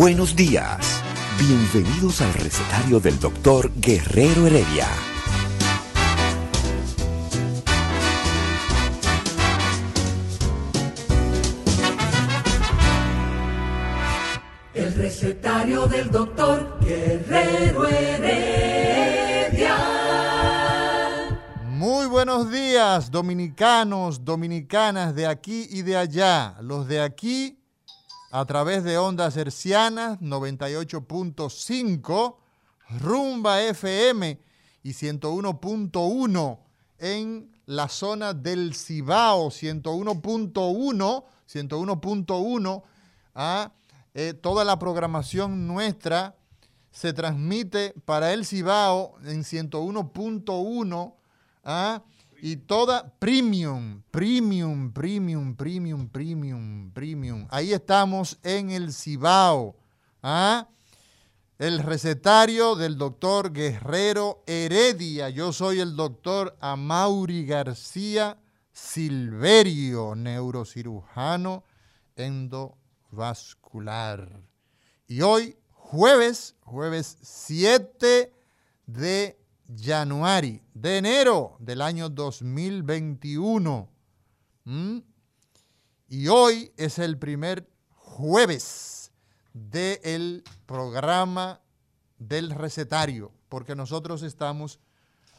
Buenos días. Bienvenidos al recetario del doctor Guerrero Heredia. El recetario del doctor Guerrero Heredia. Muy buenos días, dominicanos, dominicanas de aquí y de allá. Los de aquí a través de ondas hercianas 98.5, Rumba FM y 101.1 en la zona del Cibao, 101.1, 101.1 a toda la programación nuestra se transmite para el Cibao en 101.1 ¿ah? Y toda premium, premium, premium, premium, premium, premium. Ahí estamos en el Cibao. ¿ah? El recetario del doctor Guerrero Heredia. Yo soy el doctor Amauri García Silverio, neurocirujano endovascular. Y hoy, jueves, jueves 7 de De enero del año 2021. ¿Mm? Y hoy es el primer jueves del programa del recetario, porque nosotros estamos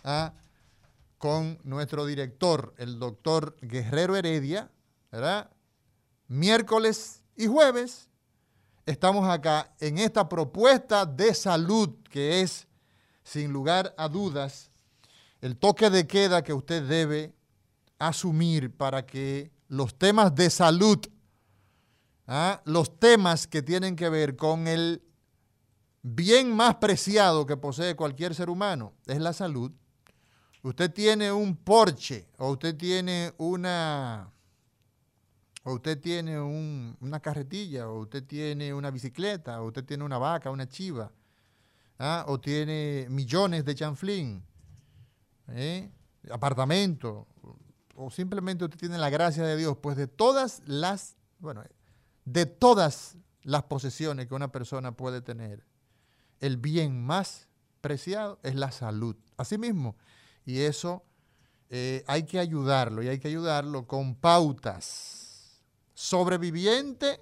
ah, con nuestro director, el doctor Guerrero Heredia, ¿verdad? Miércoles y jueves estamos acá en esta propuesta de salud que es sin lugar a dudas, el toque de queda que usted debe asumir para que los temas de salud, ¿ah? los temas que tienen que ver con el bien más preciado que posee cualquier ser humano, es la salud. Usted tiene un Porsche o usted tiene una o usted tiene una carretilla, o usted tiene una bicicleta, o usted tiene una vaca, una chiva, ¿ah? o tiene millones de chanflín, ¿eh? apartamento, o simplemente usted tiene la gracia de Dios, pues de todas las, bueno, de todas las posesiones que una persona puede tener, el bien más preciado es la salud. Asimismo, y eso eh, hay que ayudarlo, y hay que ayudarlo con pautas. Sobreviviente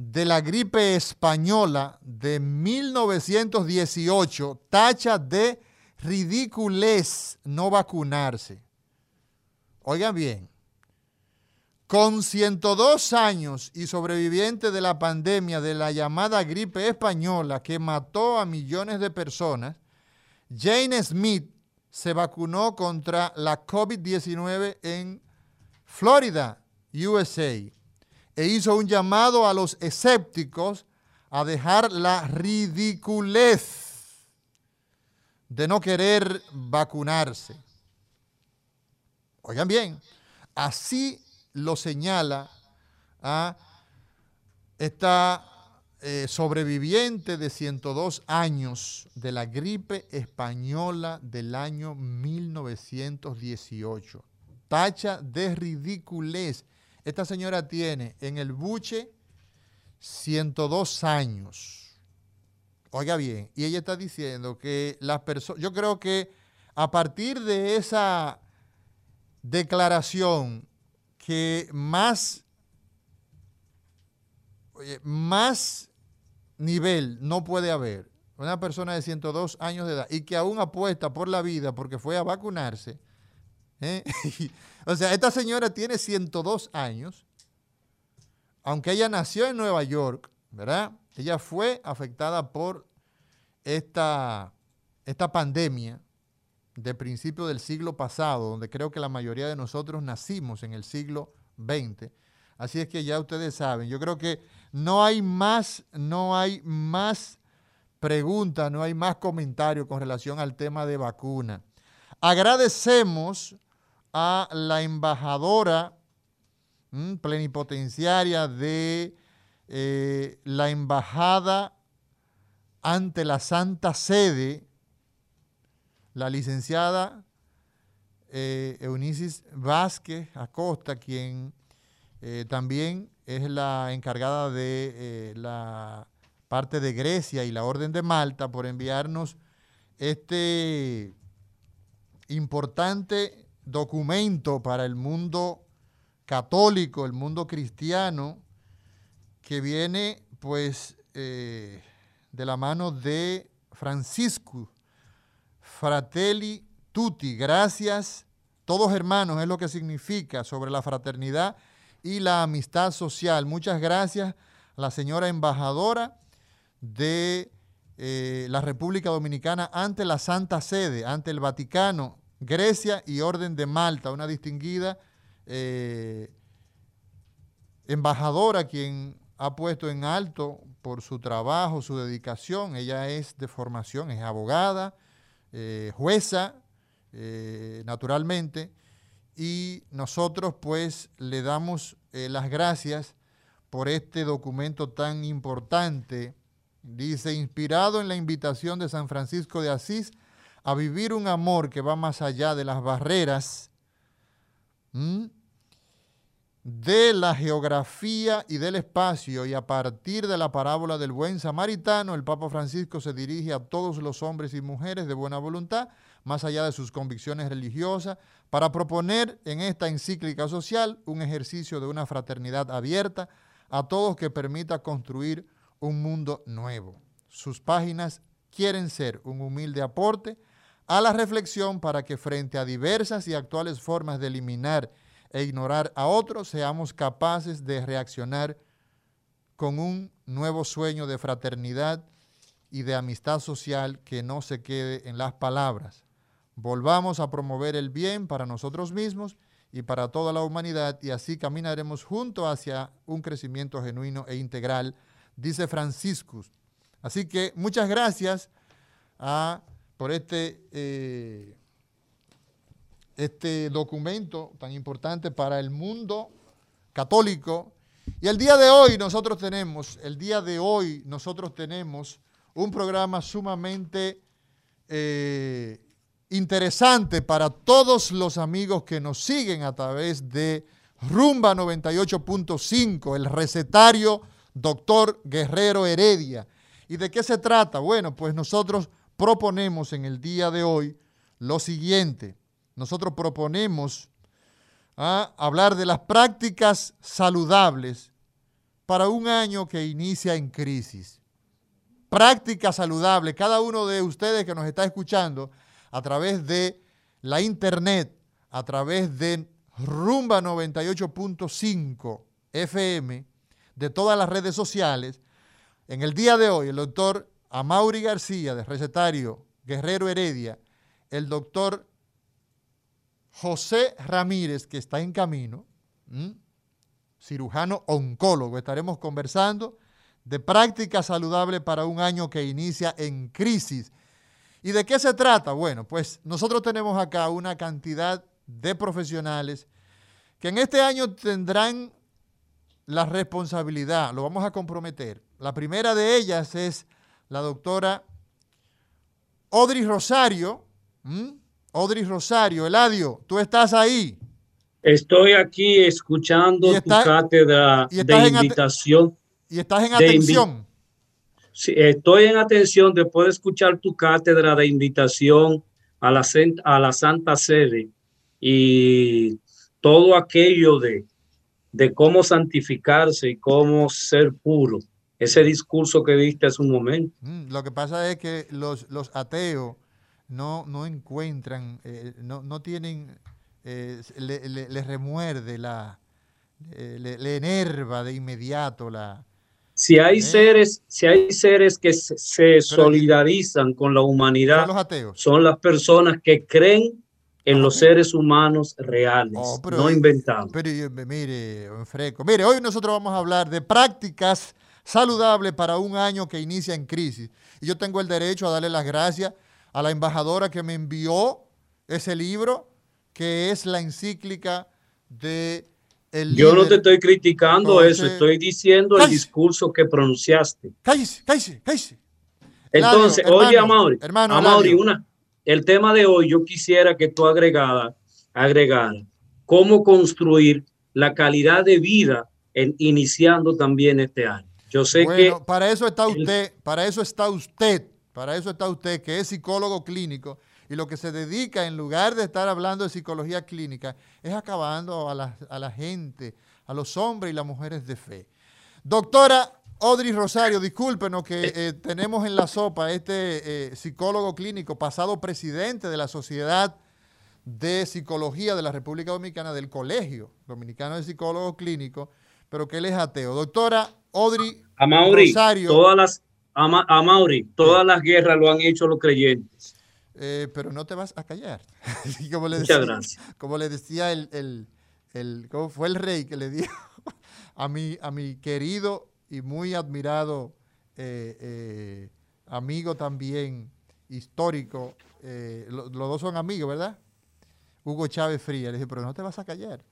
de la gripe española de 1918 tacha de ridiculez no vacunarse. Oigan bien, con 102 años y sobreviviente de la pandemia de la llamada gripe española que mató a millones de personas, Jane Smith se vacunó contra la COVID-19 en Florida, USA e hizo un llamado a los escépticos a dejar la ridiculez de no querer vacunarse. Oigan bien, así lo señala a esta eh, sobreviviente de 102 años de la gripe española del año 1918. Tacha de ridiculez esta señora tiene en el buche 102 años. Oiga bien, y ella está diciendo que las personas, yo creo que a partir de esa declaración que más, más nivel no puede haber, una persona de 102 años de edad y que aún apuesta por la vida porque fue a vacunarse, ¿eh? o sea, esta señora tiene 102 años, aunque ella nació en Nueva York, ¿verdad? Ella fue afectada por esta, esta pandemia de principio del siglo pasado, donde creo que la mayoría de nosotros nacimos en el siglo XX. Así es que ya ustedes saben, yo creo que no hay más, no hay más preguntas, no hay más comentarios con relación al tema de vacuna. Agradecemos a la embajadora plenipotenciaria de eh, la embajada ante la Santa Sede, la licenciada eh, Eunicis Vázquez Acosta, quien eh, también es la encargada de eh, la parte de Grecia y la Orden de Malta, por enviarnos este importante documento para el mundo católico, el mundo cristiano, que viene pues eh, de la mano de Francisco Fratelli Tutti. Gracias, todos hermanos, es lo que significa sobre la fraternidad y la amistad social. Muchas gracias a la señora embajadora de eh, la República Dominicana ante la Santa Sede, ante el Vaticano, Grecia y Orden de Malta, una distinguida eh, embajadora quien ha puesto en alto por su trabajo, su dedicación. Ella es de formación, es abogada, eh, jueza, naturalmente, y nosotros pues le damos eh, las gracias por este documento tan importante. Dice, inspirado en la invitación de San Francisco de Asís a vivir un amor que va más allá de las barreras de la geografía y del espacio y a partir de la parábola del buen samaritano, el Papa Francisco se dirige a todos los hombres y mujeres de buena voluntad más allá de sus convicciones religiosas, para proponer en esta encíclica social un ejercicio de una fraternidad abierta a todos que permita construir un mundo nuevo. Sus páginas quieren ser un humilde aporte a la reflexión para que frente a diversas y actuales formas de eliminar e ignorar a otros, seamos capaces de reaccionar con un nuevo sueño de fraternidad y de amistad social que no se quede en las palabras, volvamos a promover el bien para nosotros mismos y para toda la humanidad y así caminaremos juntos hacia un crecimiento genuino e integral, dice Franciscus. Así que muchas gracias ah, por este, eh, este documento tan importante para el mundo católico. Y el día de hoy nosotros tenemos, el día de hoy nosotros tenemos un programa sumamente eh, interesante para todos los amigos que nos siguen a través de Rumba 98.5, el recetario doctor Guerrero Heredia. ¿Y de qué se trata? Bueno, pues nosotros proponemos en el día de hoy lo siguiente. Nosotros proponemos ¿ah? hablar de las prácticas saludables para un año que inicia en crisis. Prácticas saludables. Cada uno de ustedes que nos está escuchando a través de la internet, a través de Rumba 98.5 FM, de todas las redes sociales. En el día de hoy, el doctor Amaury García, de recetario Guerrero Heredia, el doctor José Ramírez, que está en camino, cirujano oncólogo, estaremos conversando de práctica saludable para un año que inicia en crisis ¿Y de qué se trata? Bueno, pues nosotros tenemos acá una cantidad de profesionales que en este año tendrán la responsabilidad, lo vamos a comprometer. La primera de ellas es la doctora Audrey Rosario. Audrey Rosario, Eladio, tú estás ahí. Estoy aquí escuchando tu cátedra de invitación. y estás en atención estoy en atención después de escuchar tu cátedra de invitación a la, a la Santa Sede y todo aquello de, de cómo santificarse y cómo ser puro. Ese discurso que viste hace un momento. Mm, lo que pasa es que los, los ateos no, no encuentran, eh, no, no, tienen, eh, le, remuerde la, le, le, enerva de inmediato la, Si hay seres, si hay seres que se, solidarizan con la humanidad, son, las personas que creen en los seres humanos reales, oh, no inventados. Pero mire, Freco, mire, hoy nosotros vamos a hablar de prácticas saludables para un año que inicia en crisis. Y yo tengo el derecho a darle las gracias a la embajadora que me envió ese libro, que es la encíclica de yo no te estoy criticando eso, estoy diciendo el discurso que pronunciaste. Cállese, cállese, cállese. Entonces, oye, Amaury, Amaury, una, el tema de hoy yo quisiera que tú agregara, agregara cómo construir la calidad de vida en, iniciando también este año. Yo sé que para eso está usted, para eso está usted, para eso está usted que es psicólogo clínico y lo que se dedica, en lugar de estar hablando de psicología clínica, es acabando a la, gente, a los hombres y las mujeres de fe. Doctora Audrey Rosario, discúlpenos que eh. Eh, tenemos en la sopa este eh, psicólogo clínico, pasado presidente de la Sociedad de Psicología de la República Dominicana, del Colegio Dominicano de Psicólogos Clínicos, pero que él es ateo. Doctora Audrey Rosario. Todas las, todas las guerras lo han hecho los creyentes. Eh, pero no te vas a callar. como le decía, gracias. Como le decía el, el, ¿cómo fue el rey que le dijo a mi, a mi querido y muy admirado eh, eh, amigo también histórico, los dos son amigos, ¿verdad? Hugo Chávez Fría. Le dije, pero no te vas a callar.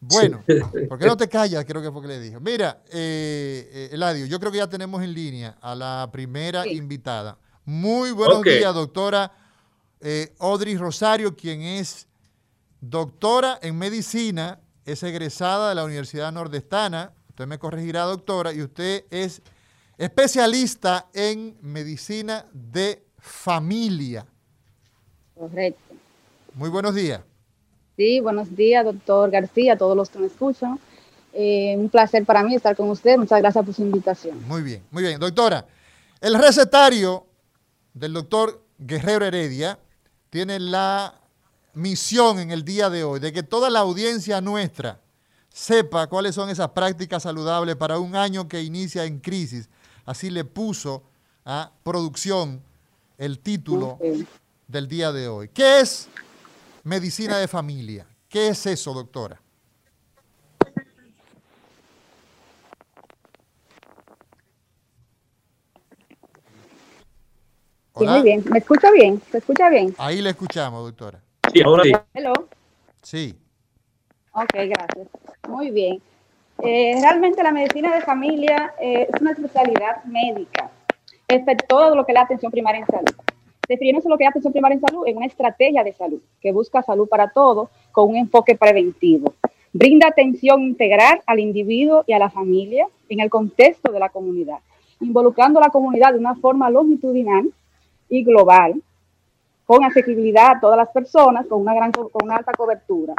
Bueno, ¿por qué no te callas? Creo que fue que le dijo. Mira, Eladio, yo creo que ya tenemos en línea a la primera invitada. Muy buenos días, doctora eh, Audrey Rosario, quien es doctora en medicina, es egresada de la Universidad Nordestana. Usted me corregirá, doctora, y usted es especialista en medicina de familia. Correcto. Muy buenos días. Sí, buenos días, doctor García, a todos los que me escuchan. Eh, un placer para mí estar con usted. Muchas gracias por su invitación. Muy bien, muy bien. Doctora, el recetario del doctor Guerrero Heredia tiene la misión en el día de hoy de que toda la audiencia nuestra sepa cuáles son esas prácticas saludables para un año que inicia en crisis. Así le puso a producción el título del día de hoy. ¿Qué es medicina de familia? ¿Qué es eso, doctora? muy bien. ¿Me escucha bien? ¿Se escucha bien? Ahí le escuchamos, doctora. Sí, ahora sí. Hello. Sí. Ok, gracias. Muy bien. Eh, realmente la medicina de familia eh, es una especialidad médica, es todo lo que es la atención primaria en salud. Definiéndose lo que es atención primaria en salud en una estrategia de salud que busca salud para todos con un enfoque preventivo. Brinda atención integral al individuo y a la familia en el contexto de la comunidad, involucrando a la comunidad de una forma longitudinal y global, con accesibilidad a todas las personas, con una, gran, con una alta cobertura.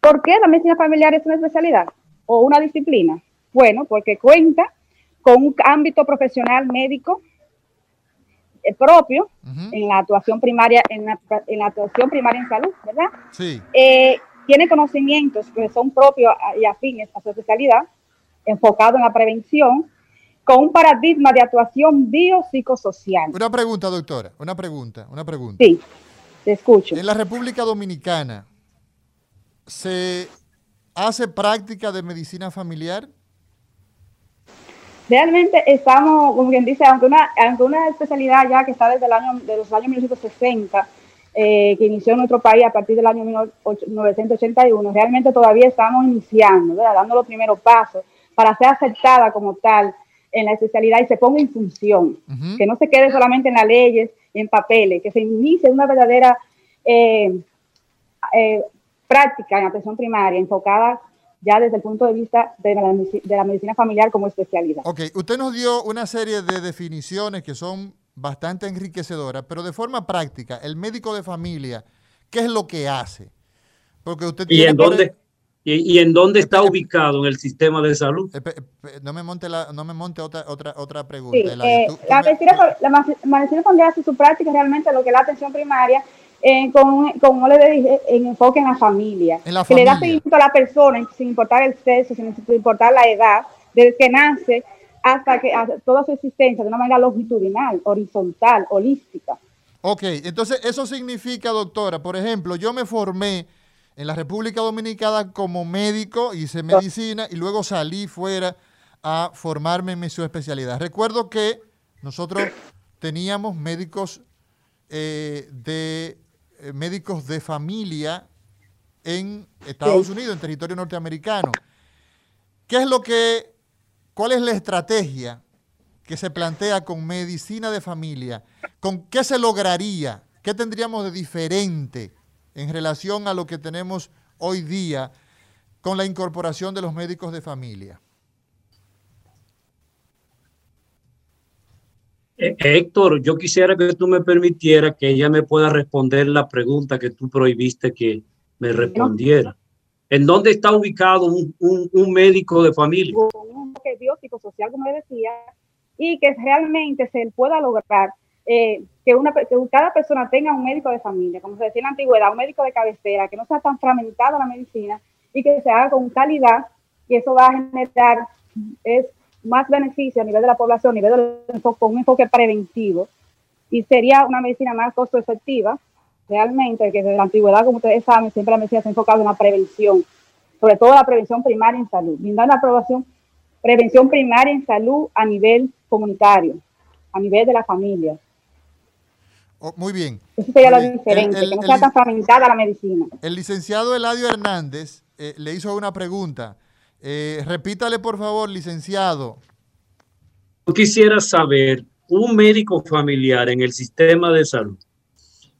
¿Por qué la medicina familiar es una especialidad o una disciplina? Bueno, porque cuenta con un ámbito profesional médico eh, propio en la actuación primaria en la, en la, actuación primaria en salud, ¿verdad? Sí. Eh, tiene conocimientos que son propios y afines a su especialidad, enfocado en la prevención, con un paradigma de actuación biopsicosocial. Una pregunta, doctora, una pregunta, una pregunta. Sí, te escucho. En la República Dominicana, ¿se hace práctica de medicina familiar? Realmente estamos, como quien dice, aunque una, aunque una especialidad ya que está desde el año, de los años 1960, eh, que inició en nuestro país a partir del año 1981, realmente todavía estamos iniciando, dando los primeros pasos para ser aceptada como tal en la especialidad y se ponga en función, que no se quede solamente en las leyes y en papeles, que se inicie una verdadera eh, eh, práctica en atención primaria enfocada ya desde el punto de vista de la, de la, medicina familiar como especialidad. Ok, usted nos dio una serie de definiciones que son bastante enriquecedoras, pero de forma práctica, el médico de familia, ¿qué es lo que hace? Porque usted ¿Y en dónde? ¿Y, en dónde está ubicado en el sistema de salud? No me monte, la, no me monte otra, otra, otra pregunta. Eh, la, medicina, la, familiar hace su práctica realmente lo que es la atención primaria, eh, con, como le dije, en enfoque en la familia. que le da seguimiento a la persona sin importar el sexo, sin importar la edad, desde que nace hasta que toda su existencia de una manera longitudinal, horizontal, holística. Ok, entonces eso significa, doctora, por ejemplo, yo me formé en la República Dominicana como médico, hice medicina y luego salí fuera a formarme en mi especialidad. Recuerdo que nosotros teníamos médicos eh, de médicos de familia en Estados Unidos, en territorio norteamericano. ¿Qué es lo que, cuál es la estrategia que se plantea con medicina de familia? ¿Con qué se lograría? ¿Qué tendríamos de diferente en relación a lo que tenemos hoy día con la incorporación de los médicos de familia? Eh, Héctor, yo quisiera que tú me permitieras que ella me pueda responder la pregunta que tú prohibiste que me respondiera. ¿En dónde está ubicado un, médico de familia? Un biótico social, como decía, y que realmente se pueda lograr eh, que, una, que cada persona tenga un médico de familia, como se decía en la antigüedad, un médico de cabecera, que no sea tan fragmentada la medicina y que se haga con calidad, y eso va a generar es más beneficio a nivel de la población, a nivel del enfoque, un enfoque preventivo, y sería una medicina más costo efectiva, realmente, que desde la antigüedad, como ustedes saben, siempre la medicina se ha enfocado en la prevención, sobre todo la prevención primaria en salud, brindar la aprobación, prevención primaria en salud a nivel comunitario, a nivel de la familia. Oh, muy bien. Eso sería lo diferente, que no sea tan fragmentada la medicina. El licenciado Eladio Hernández eh, le hizo una pregunta. Eh, repítale, por favor, licenciado. Yo quisiera saber, un médico familiar en el sistema de salud,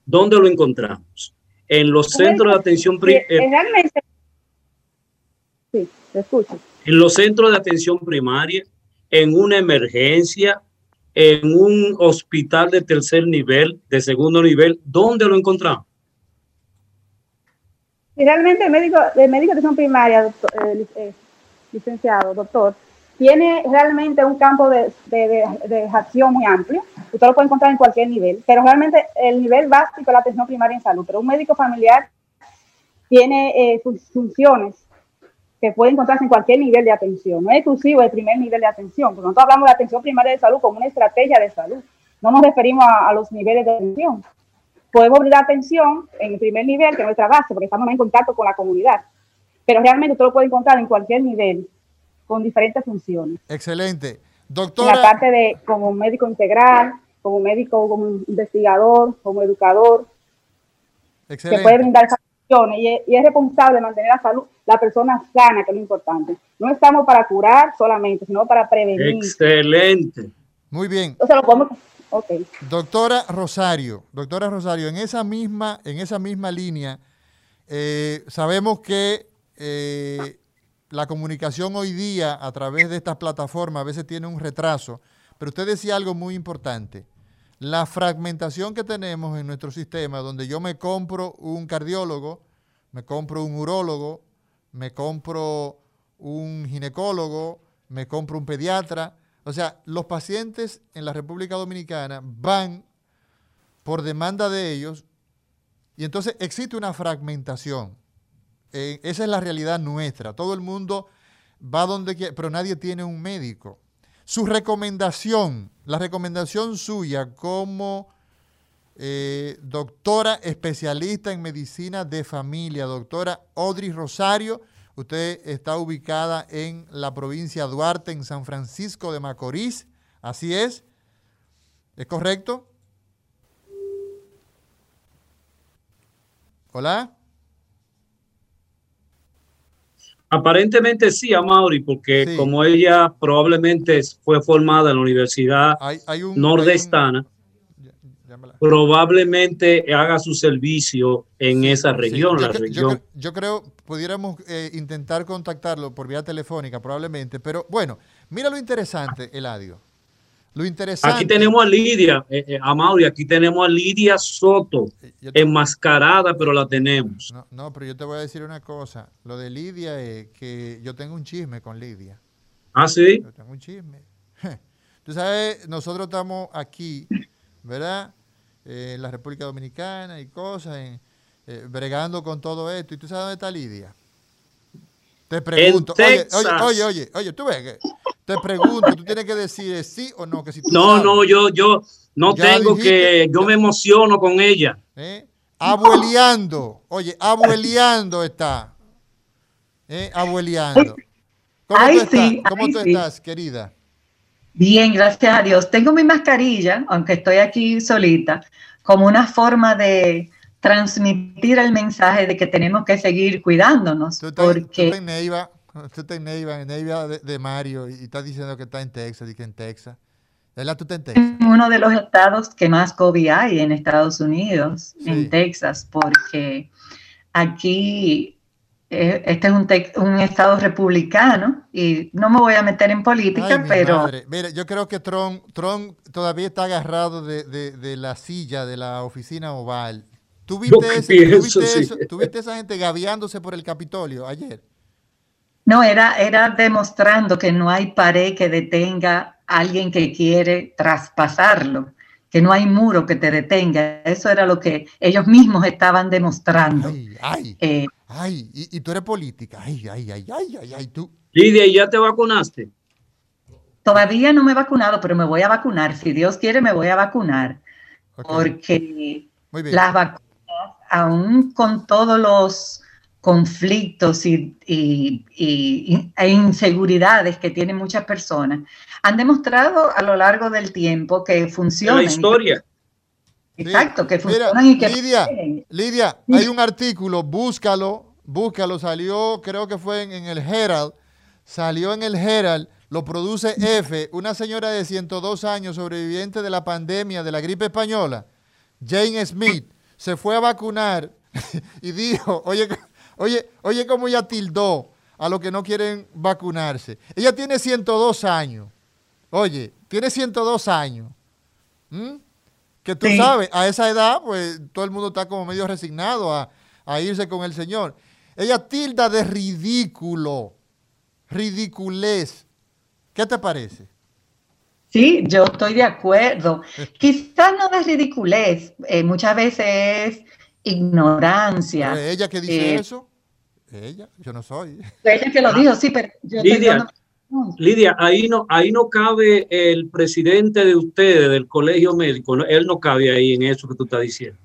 ¿dónde lo encontramos? En los centros de atención primaria. Realmente. Sí, te escucho. En los centros de atención primaria, en una emergencia, en un hospital de tercer nivel, de segundo nivel, ¿dónde lo encontramos? realmente el médico, el médico de atención primaria, doctor, eh, eh, licenciado, doctor, tiene realmente un campo de, de, acción muy amplio. Usted lo puede encontrar en cualquier nivel, pero realmente el nivel básico es la atención primaria en salud. Pero un médico familiar tiene eh, funciones que puede encontrarse en cualquier nivel de atención. No es exclusivo del primer nivel de atención, porque nosotros hablamos de atención primaria de salud como una estrategia de salud. No nos referimos a, a los niveles de atención. Podemos brindar atención en el primer nivel, que es nuestra base, porque estamos en contacto con la comunidad pero realmente usted lo puede encontrar en cualquier nivel con diferentes funciones. Excelente. Doctora. En la parte de como médico integral, como médico, como investigador, como educador. Excelente. Que puede brindar esas funciones y es, y es, responsable de mantener la salud, la persona sana, que es lo importante. No estamos para curar solamente, sino para prevenir. Excelente. Muy bien. Entonces lo podemos Okay. Doctora Rosario, doctora Rosario, en esa misma, en esa misma línea, eh, sabemos que eh, la comunicación hoy día a través de estas plataformas a veces tiene un retraso, pero usted decía algo muy importante. La fragmentación que tenemos en nuestro sistema, donde yo me compro un cardiólogo, me compro un urólogo, me compro un ginecólogo, me compro un pediatra. O sea, los pacientes en la República Dominicana van por demanda de ellos y entonces existe una fragmentación. Eh, esa es la realidad nuestra. Todo el mundo va donde quiere, pero nadie tiene un médico. Su recomendación, la recomendación suya como eh, doctora especialista en medicina de familia, doctora Audrey Rosario, usted está ubicada en la provincia de Duarte, en San Francisco de Macorís. Así es. ¿Es correcto? Hola. Aparentemente sí, a Mauri, porque como ella probablemente fue formada en la Universidad Nordestana, probablemente haga su servicio en esa región, yo, la región. Yo, creo, pudiéramos eh, intentar contactarlo por vía telefónica, probablemente, pero bueno, mira lo interesante, Eladio. Lo interesante. Aquí tenemos a Lidia, eh, eh, a Mauri, aquí tenemos a Lidia Soto, enmascarada, pero la tenemos. No, no, pero yo te voy a decir una cosa. Lo de Lidia es que yo tengo un chisme con Lidia. Ah, sí. Yo tengo un chisme. Tú sabes, nosotros estamos aquí, ¿verdad? Eh, en la República Dominicana y cosas, bregando con todo esto. ¿Y tú sabes dónde está Lidia? Te pregunto. Oye, oye, oye, oye, oye, tú ves que te pregunto, tú tienes que decir sí o no. Que si no, no, yo, yo no tengo que, yo me emociono con ella. ¿Eh? Abueleando, oye, abueleando está. ¿Eh? Abueleando. ¿Cómo, tú, estás? ¿Cómo tú estás, querida? Bien, gracias a Dios. Tengo mi mascarilla, aunque estoy aquí solita, como una forma de transmitir el mensaje de que tenemos que seguir cuidándonos. Tú estás, porque... en Neiva, tú estás en Neiva, en Neiva de, Mario, y estás diciendo que está en Texas, y que en Texas. ¿Verdad? ¿Tú estás en Texas? Uno de los estados que más COVID hay en Estados Unidos, en Texas, porque aquí eh, este es un, un, estado republicano y no me voy a meter en política, pero... Mira, yo creo que Trump, Trump todavía está agarrado de, de, la silla de la oficina oval. ¿Tú viste, esa gente gaviándose por el Capitolio ayer? No, era, era demostrando que no hay pared que detenga a alguien que quiere traspasarlo que no hay muro que te detenga. Eso era lo que ellos mismos estaban demostrando. Ay, ay, eh, ay y, tú eres política. Ay, ay, ay, ay, ay, ay, tú. Lidia, ¿y ya te vacunaste? Todavía no me he vacunado, pero me voy a vacunar. Si Dios quiere, me voy a vacunar. Porque las vacunas, aún con todos los conflictos y, e inseguridades que tienen muchas personas, han demostrado a lo largo del tiempo que funcionan. La historia. Exacto, que funcionan y que... Lidia, Lidia, hay un artículo, búscalo, búscalo, salió, creo que fue en, el Herald, salió en el Herald, lo produce F, una señora de 102 años, sobreviviente de la pandemia de la gripe española, Jane Smith, se fue a vacunar y dijo, oye, oye, oye cómo ella tildó a los que no quieren vacunarse. Ella tiene 102 años. Oye, tiene 102 años. Que tú sabes, a esa edad, pues todo el mundo está como medio resignado a, irse con el Señor. Ella tilda de ridículo, ridiculez. ¿Qué te parece? Sí, yo estoy de acuerdo. Quizás no de ridiculez, eh, muchas veces es ignorancia. ¿Ella que dice eh, eso? Ella, yo no soy. Ella que lo dijo, sí, pero yo Lidia, Lidia, ahí no, ahí no cabe el presidente de ustedes, del colegio médico, él no cabe ahí en eso que tú estás diciendo.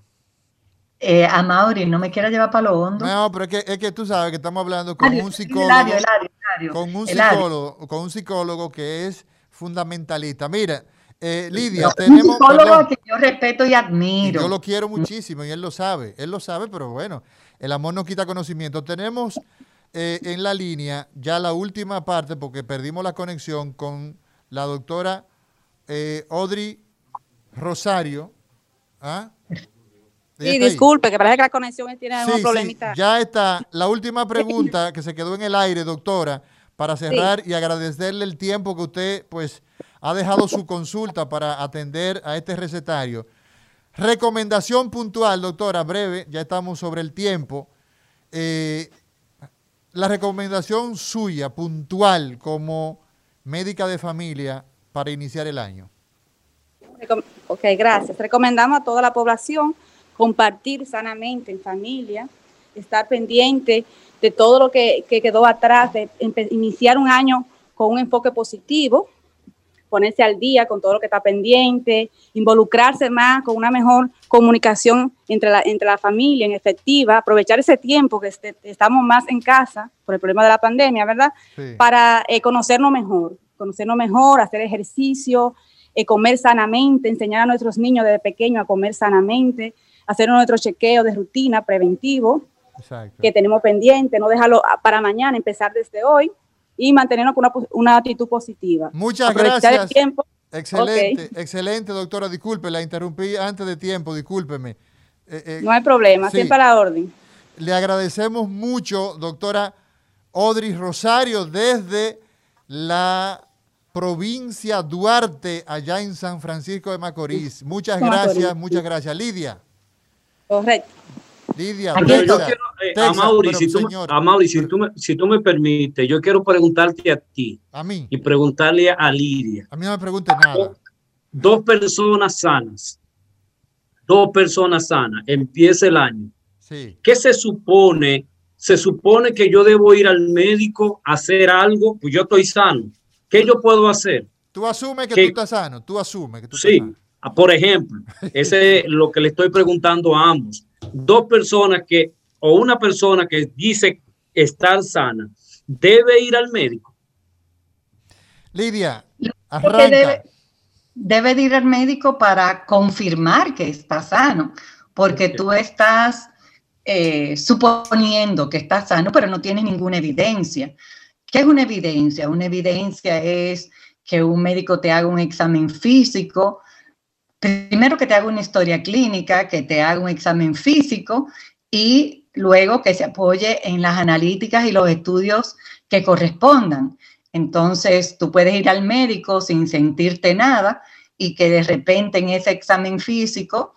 Eh, a Mauri, no me quiera llevar para lo hondo. No, pero es que, es que tú sabes que estamos hablando con un psicólogo. con un psicólogo, con un psicólogo que es fundamentalista. Mira, eh, Lidia, tenemos. Un psicólogo que yo respeto y admiro. yo lo quiero muchísimo y él lo sabe. Él lo sabe, pero bueno, el amor no quita conocimiento. Tenemos eh, en la línea ya la última parte, porque perdimos la conexión con la doctora eh, Audrey Rosario. ¿Ah? Sí, disculpe, que parece que la conexión tiene un problemita. ya está. La última pregunta que se quedó en el aire, doctora, para cerrar y agradecerle el tiempo que usted pues ha dejado su consulta para atender a este recetario. Recomendación puntual, doctora, breve, ya estamos sobre el tiempo. Eh, la recomendación suya, puntual, como médica de familia para iniciar el año. Ok, gracias. Recomendamos a toda la población compartir sanamente en familia, estar pendiente de todo lo que, quedó atrás, de iniciar un año con un enfoque positivo, ponerse al día con todo lo que está pendiente, involucrarse más con una mejor comunicación entre la, entre la familia en efectiva, aprovechar ese tiempo que este, estamos más en casa por el problema de la pandemia, ¿verdad? Para eh, conocernos mejor, conocernos mejor, hacer ejercicio, eh, comer sanamente, enseñar a nuestros niños desde pequeños a comer sanamente, hacer nuestro chequeo de rutina preventivo que tenemos pendiente, no dejarlo para mañana, empezar desde hoy y mantenernos con una, actitud positiva. Muchas gracias. Excelente, excelente, doctora. Disculpe, la interrumpí antes de tiempo, discúlpeme. Eh, eh, no hay problema, siempre a la orden. Le agradecemos mucho, doctora Audrey Rosario, desde la provincia Duarte, allá en San Francisco de Macorís. Muchas gracias, muchas gracias. Lidia. Correcto. Lidia, eh, a Mauri, si, tú, me, si tú me permites, yo quiero preguntarte a ti. A mí. Y preguntarle a Lidia. A mí no me pregunte nada. Dos, personas sanas. Dos personas sanas. Empieza el año. Sí. ¿Qué se supone? Se supone que yo debo ir al médico a hacer algo, pues yo estoy sano. ¿Qué yo puedo hacer? Tú asumes que, tú estás sano, tú asumes que tú sí, estás sano. por ejemplo, ese es lo que le estoy preguntando a ambos. Dos personas que, o una persona que dice estar sana, ¿debe ir al médico? Lidia, arranca. Debe, ir al médico para confirmar que está sano, porque tú estás eh, suponiendo que está sano, pero no tienes ninguna evidencia. ¿Qué es una evidencia? Una evidencia es que un médico te haga un examen físico, primero que te haga una historia clínica, que te haga un examen físico y luego que se apoye en las analíticas y los estudios que correspondan. Entonces, tú puedes ir al médico sin sentirte nada y que de repente en ese examen físico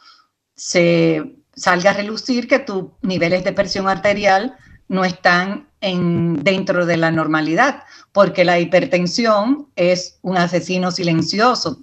se salga a relucir que tus niveles de presión arterial no están en, dentro de la normalidad, porque la hipertensión es un asesino silencioso.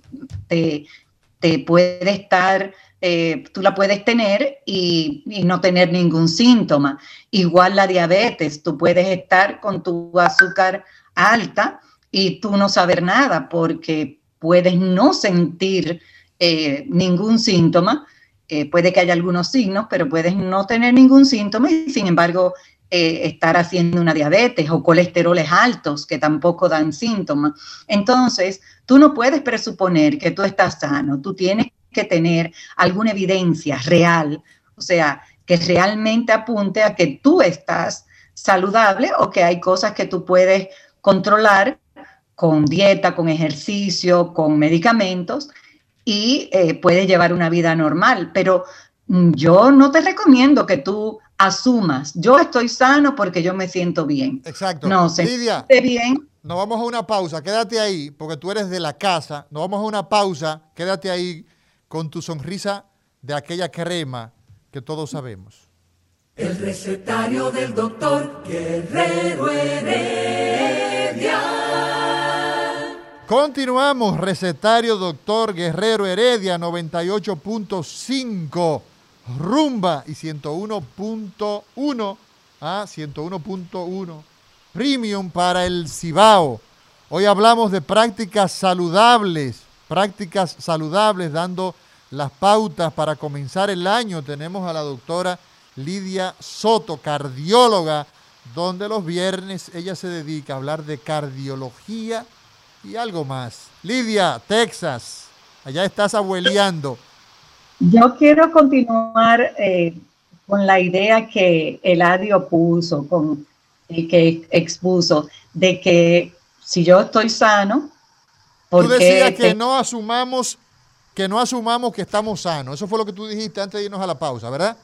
Te puede estar, eh, tú la puedes tener y, no tener ningún síntoma. Igual la diabetes, tú puedes estar con tu azúcar alta y tú no saber nada porque puedes no sentir eh, ningún síntoma. Eh, puede que haya algunos signos, pero puedes no tener ningún síntoma y sin embargo estar haciendo una diabetes o colesteroles altos que tampoco dan síntomas. Entonces, tú no puedes presuponer que tú estás sano, tú tienes que tener alguna evidencia real, o sea, que realmente apunte a que tú estás saludable o que hay cosas que tú puedes controlar con dieta, con ejercicio, con medicamentos y eh, puedes llevar una vida normal. Pero yo no te recomiendo que tú asumas, yo estoy sano porque yo me siento bien. Exacto. No, se Lidia, bien. Nos vamos a una pausa, quédate ahí, porque tú eres de la casa. Nos vamos a una pausa, quédate ahí con tu sonrisa de aquella crema que todos sabemos. El recetario del doctor Guerrero Heredia. Continuamos, recetario doctor Guerrero Heredia 98.5 Rumba y 101.1, ah, 101.1 Premium para el Cibao. Hoy hablamos de prácticas saludables, prácticas saludables, dando las pautas para comenzar el año. Tenemos a la doctora Lidia Soto, cardióloga, donde los viernes ella se dedica a hablar de cardiología y algo más. Lidia, Texas, allá estás abueleando. Yo quiero continuar eh, con la idea que Eladio puso, con el que expuso, de que si yo estoy sano, porque tú decías que no asumamos que no asumamos que estamos sanos. Eso fue lo que tú dijiste antes de irnos a la pausa, ¿verdad?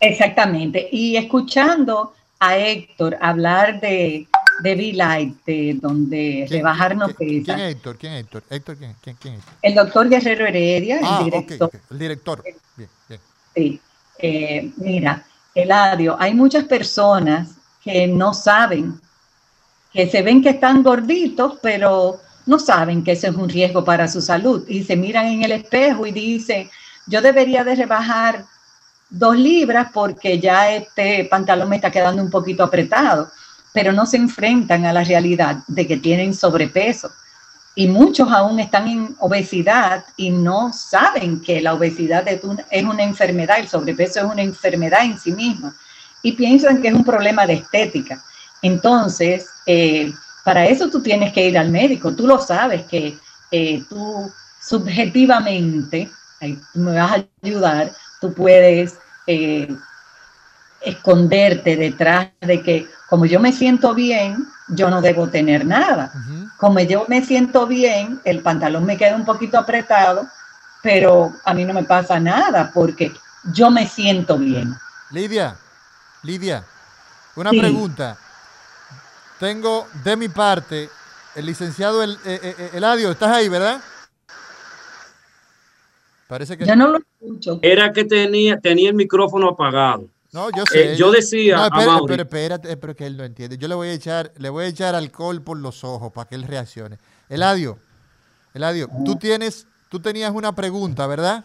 Exactamente. Y escuchando a Héctor hablar de, de V-Light, de donde rebajar no pesa. ¿Quién es Héctor? ¿Quién es Héctor? ¿Héctor quién, quién, quién es? El doctor Guerrero Heredia, ah, el director. El director. Bien, bien. Sí. Eh, mira, Eladio, hay muchas personas que no saben, que se ven que están gorditos, pero no saben que ese es un riesgo para su salud y se miran en el espejo y dicen, yo debería de rebajar dos libras porque ya este pantalón me está quedando un poquito apretado, pero no se enfrentan a la realidad de que tienen sobrepeso. Y muchos aún están en obesidad y no saben que la obesidad es una enfermedad, el sobrepeso es una enfermedad en sí misma y piensan que es un problema de estética. Entonces, eh, para eso tú tienes que ir al médico, tú lo sabes que eh, tú subjetivamente, me vas a ayudar, tú puedes eh, esconderte detrás de que como yo me siento bien, yo no debo tener nada. Como yo me siento bien, el pantalón me queda un poquito apretado, pero a mí no me pasa nada porque yo me siento bien. Lidia, Lidia, una pregunta. Tengo de mi parte el licenciado el, eh, eh, Eladio, ¿estás ahí, verdad? Parece que... Yo no lo escucho. Era que tenía, tenía el micrófono apagado. No, yo sé. Eh, yo decía no, espera, pero espérate, pero que él no entiende. Yo le voy a echar, le voy a echar alcohol por los ojos para que él reaccione. Eladio, Eladio, tú tienes, tú tenías una pregunta, ¿verdad?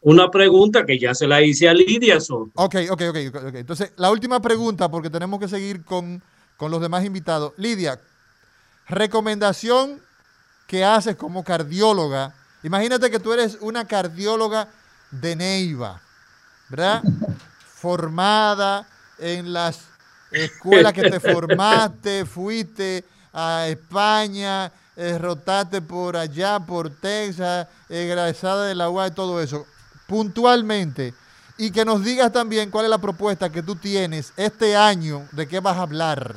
Una pregunta que ya se la hice a Lidia. Ok, ok, ok, ok. Entonces, la última pregunta, porque tenemos que seguir con, con los demás invitados. Lidia, recomendación que haces como cardióloga. Imagínate que tú eres una cardióloga de Neiva, ¿verdad? Formada en las escuelas que te formaste, fuiste a España, eh, rotaste por allá, por Texas, egresada de la UA y todo eso. Puntualmente, y que nos digas también cuál es la propuesta que tú tienes este año, de qué vas a hablar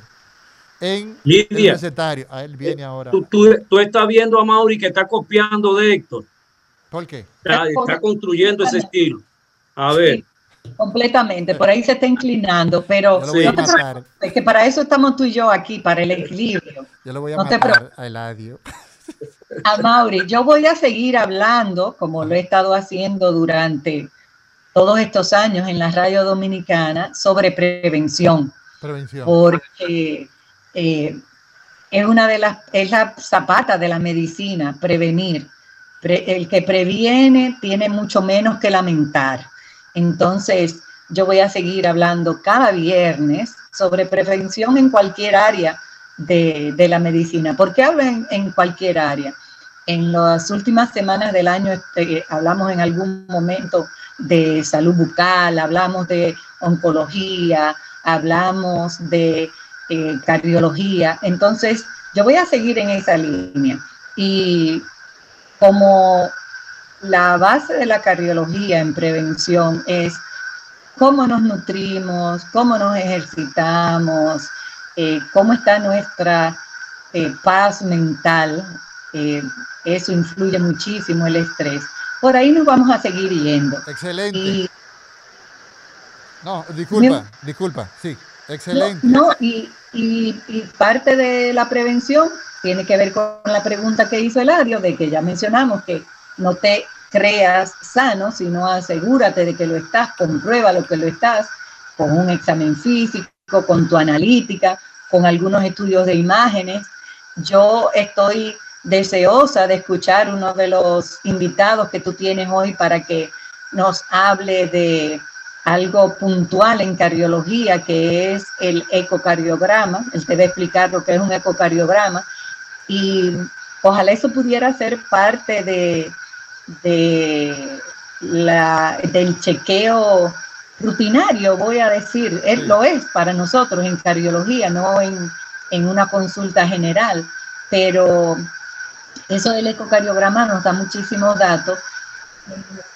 en el recetario. A él viene ahora. Tú, estás viendo a Mauri que está copiando de Héctor. ¿Por qué? Está, construyendo ese estilo. A ver. completamente, por ahí se está inclinando, pero es que para eso estamos tú y yo aquí, para el equilibrio. Yo lo voy a matar a Eladio. A Mauri, yo voy a seguir hablando, como lo he estado haciendo durante todos estos años en la radio dominicana sobre prevención. Prevención. Porque eh, es una de las, es la zapata de la medicina, prevenir. El que previene tiene mucho menos que lamentar. Entonces, yo voy a seguir hablando cada viernes sobre prevención en cualquier área de, la medicina. ¿Por qué hablo en, cualquier área? En las últimas semanas del año este, hablamos en algún momento de salud bucal, hablamos de oncología, hablamos de eh, cardiología. Entonces, yo voy a seguir en esa línea. Y como la base de la cardiología en prevención es cómo nos nutrimos, cómo nos ejercitamos, eh, cómo está nuestra eh, paz mental. eso influye muchísimo el estrés por ahí nos vamos a seguir yendo. Excelente. no, disculpa, disculpa, sí, excelente. No, y, parte de la prevención tiene que ver con la pregunta que hizo Eladio, de que ya mencionamos que no te creas sano, sino asegúrate de que lo estás, comprueba lo que lo estás, con un examen físico, con tu analítica, con algunos estudios de imágenes. Yo estoy deseosa de escuchar uno de los invitados que tú tienes hoy para que nos hable de algo puntual en cardiología, que es el ecocardiograma. Él te va a explicar lo que es un ecocardiograma. Y ojalá eso pudiera ser parte de, de la, del chequeo rutinario, voy a decir. Él lo es para nosotros en cardiología, no en, en una consulta general. Pero eso del ecocardiograma nos da muchísimos datos,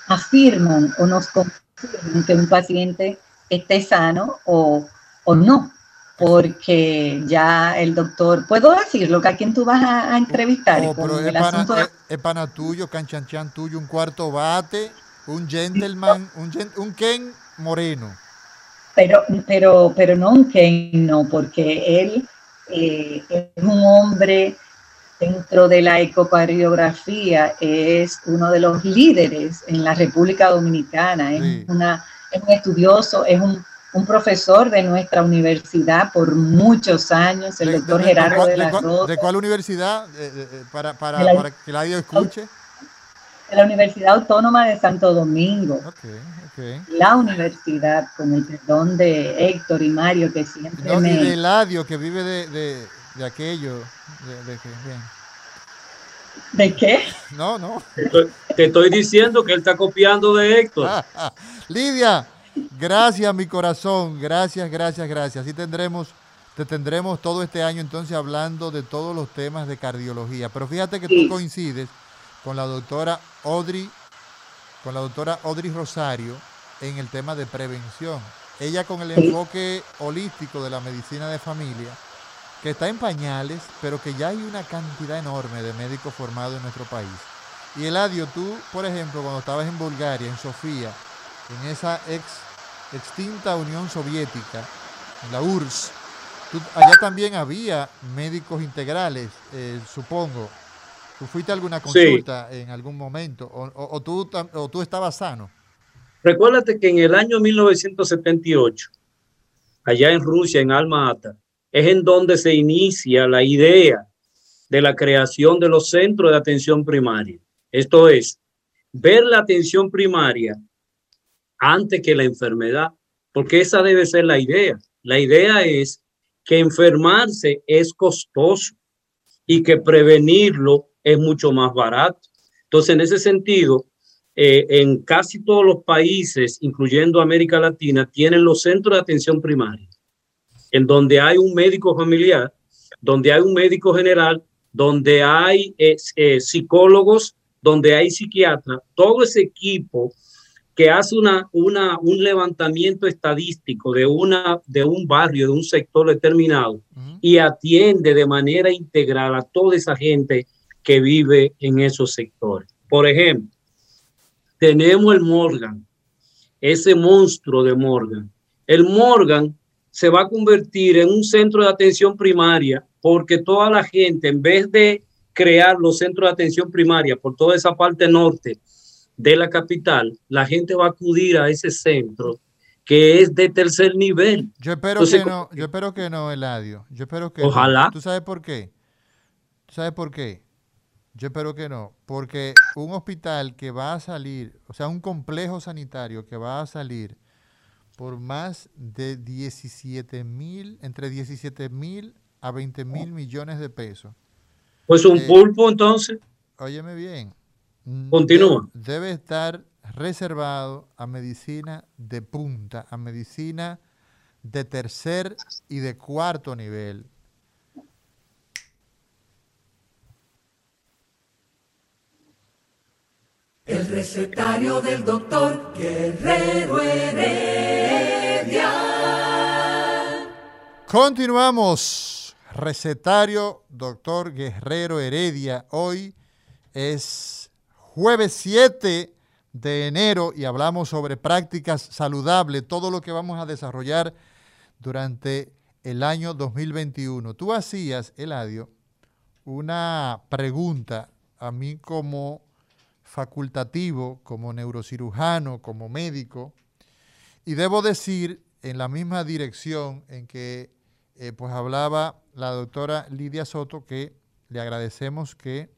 afirman o nos confirman que un paciente esté sano o, no, porque ya el doctor, ¿puedo decirlo? ¿Que ¿A quién tú vas a, entrevistar? Oh, pero es, pana, es, pana, tuyo, canchanchan tuyo, un cuarto bate, un gentleman, un, un Ken Moreno. Pero, pero, pero no un Ken, no, porque él eh, es un hombre dentro de la ecocardiografía es uno de los líderes en la República Dominicana, es, una, un estudioso, es un, profesor de nuestra universidad por muchos años, el doctor Gerardo de, la Rosa. ¿De cuál universidad? para, para, la, para, que nadie escuche. De la Universidad Autónoma de Santo Domingo. La universidad, con el perdón de Héctor y Mario, que siempre no, me... Y de Eladio, que vive de de aquello, de, de, qué? No, no. Te estoy, diciendo que él está copiando de Héctor. Lidia, gracias mi corazón, gracias, gracias, gracias. Así tendremos, te tendremos todo este año entonces hablando de todos los temas de cardiología. Pero fíjate que tú coincides con la doctora Audrey, con la doctora Audrey Rosario en el tema de prevención. Ella con el enfoque holístico de la medicina de familia que está en pañales, pero que ya hay una cantidad enorme de médicos formados en nuestro país. Y Eladio, tú, por ejemplo, cuando estabas en Bulgaria, en Sofía, en esa ex extinta Unión Soviética, en la URSS, allá también había médicos integrales, eh, supongo. ¿Tú fuiste a alguna consulta en algún momento o, tú, o tú estabas sano? Recuérdate que en el año 1978, allá en Rusia, en Alma Ata, es en donde se inicia la idea de la creación de los centros de atención primaria. Esto es, ver la atención primaria antes que la enfermedad, porque esa debe ser la idea. La idea es que enfermarse es costoso y que prevenirlo es mucho más barato. Entonces, en ese sentido, eh, en casi todos los países, incluyendo América Latina, tienen los centros de atención primaria, en donde hay un médico familiar, donde hay un médico general, donde hay eh, eh, psicólogos, donde hay psiquiatras, todo ese equipo que hace una, una, un levantamiento estadístico de, una, de un barrio, de un sector determinado, y atiende de manera integral a toda esa gente que vive en esos sectores. Por ejemplo, tenemos el Morgan, ese monstruo de Morgan. El Morgan se va a convertir en un centro de atención primaria porque toda la gente, en vez de crear los centros de atención primaria por toda esa parte norte de la capital, la gente va a acudir a ese centro que es de tercer nivel. Yo espero que no, yo espero que no, Eladio. Yo espero que Ojalá. ¿Tú sabes por qué? ¿Tú sabes por qué? Yo espero que no, porque un hospital que va a salir, o sea, un complejo sanitario que va a salir por más de 17 mil, entre 17 mil a 20 mil millones de pesos. Pues un eh, pulpo entonces. Óyeme bien. Continúa. Debe, estar reservado a medicina de punta, a medicina de tercer y de cuarto nivel. El recetario del doctor Guerrero Heredia. Continuamos. Recetario doctor Guerrero Heredia. Hoy es jueves 7 de enero y hablamos sobre prácticas saludables, todo lo que vamos a desarrollar durante el año 2021. Tú hacías, Eladio, una pregunta a mí como facultativo, como neurocirujano, como médico, y debo decir en la misma dirección en que eh, pues hablaba la doctora Lidia Soto, que le agradecemos que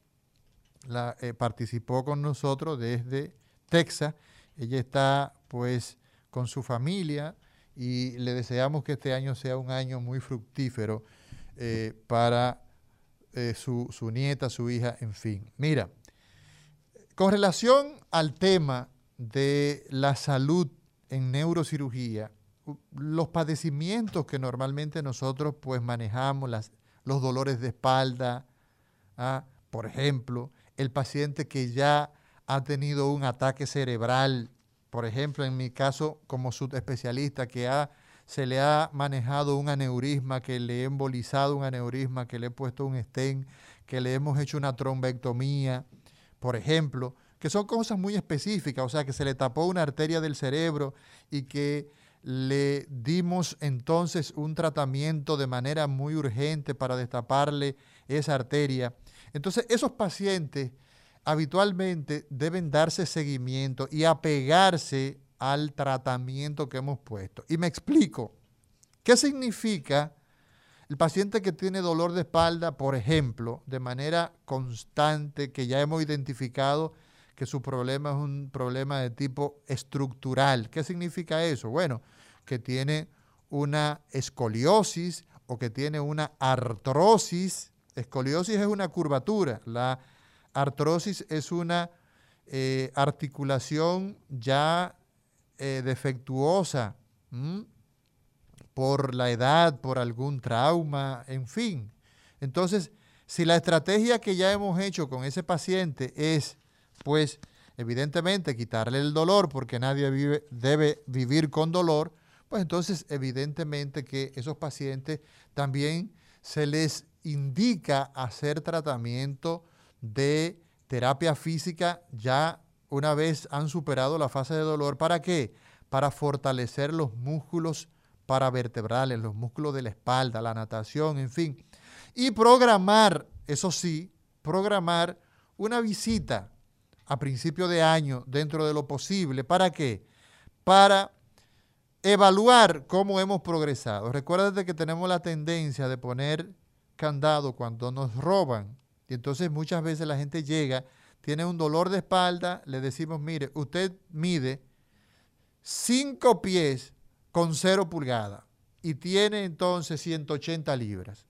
la, eh, participó con nosotros desde Texas. Ella está pues con su familia y le deseamos que este año sea un año muy fructífero eh, para su, su nieta, su hija, en fin. Mira, con relación al tema de la salud en neurocirugía, los padecimientos que normalmente nosotros pues manejamos, los dolores de espalda, ¿ah? por ejemplo, el paciente que ya ha tenido un ataque cerebral, por ejemplo, en mi caso como subespecialista, que se le ha manejado un aneurisma, que le he embolizado un aneurisma, que le he puesto un stent, que le hemos hecho una trombectomía, por ejemplo, que son cosas muy específicas, o sea, que se le tapó una arteria del cerebro y que le dimos entonces un tratamiento de manera muy urgente para destaparle esa arteria. Entonces, esos pacientes habitualmente deben darse seguimiento y apegarse al tratamiento que hemos puesto. Y me explico. ¿Qué significa el paciente que tiene dolor de espalda, por ejemplo, de manera constante, que ya hemos identificado que su problema es un problema de tipo estructural. ¿Qué significa eso? Bueno, que tiene una escoliosis o que tiene una artrosis. Escoliosis es una curvatura. La artrosis es una eh, articulación ya eh, defectuosa por la edad, por algún trauma, en fin. Entonces, si la estrategia que ya hemos hecho con ese paciente es, pues, evidentemente quitarle el dolor, porque nadie vive, debe vivir con dolor, pues entonces evidentemente que esos pacientes también se les indica hacer tratamiento de terapia física ya una vez han superado la fase de dolor. ¿Para qué? Para fortalecer los músculos paravertebrales, los músculos de la espalda, la natación, en fin. Y programar, eso sí, programar una visita a principio de año dentro de lo posible. ¿Para qué? Para evaluar cómo hemos progresado. Recuerda que tenemos la tendencia de poner candado cuando nos roban. Y entonces muchas veces la gente llega, tiene un dolor de espalda, le decimos, mire, usted mide cinco pies con cero pulgadas. y tiene entonces 180 libras.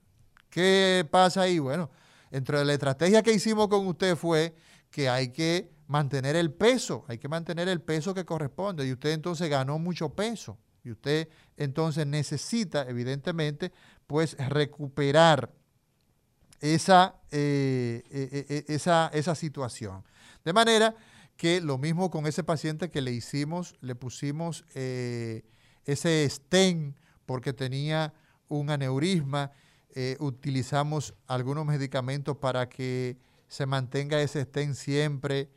¿Qué pasa ahí? Bueno, entre la estrategia que hicimos con usted fue que hay que mantener el peso, hay que mantener el peso que corresponde y usted entonces ganó mucho peso y usted entonces necesita evidentemente pues recuperar esa, eh, eh, eh, esa, esa situación. De manera que lo mismo con ese paciente que le hicimos, le pusimos ese stent porque tenía un aneurisma, utilizamos algunos medicamentos para que se mantenga ese stent siempre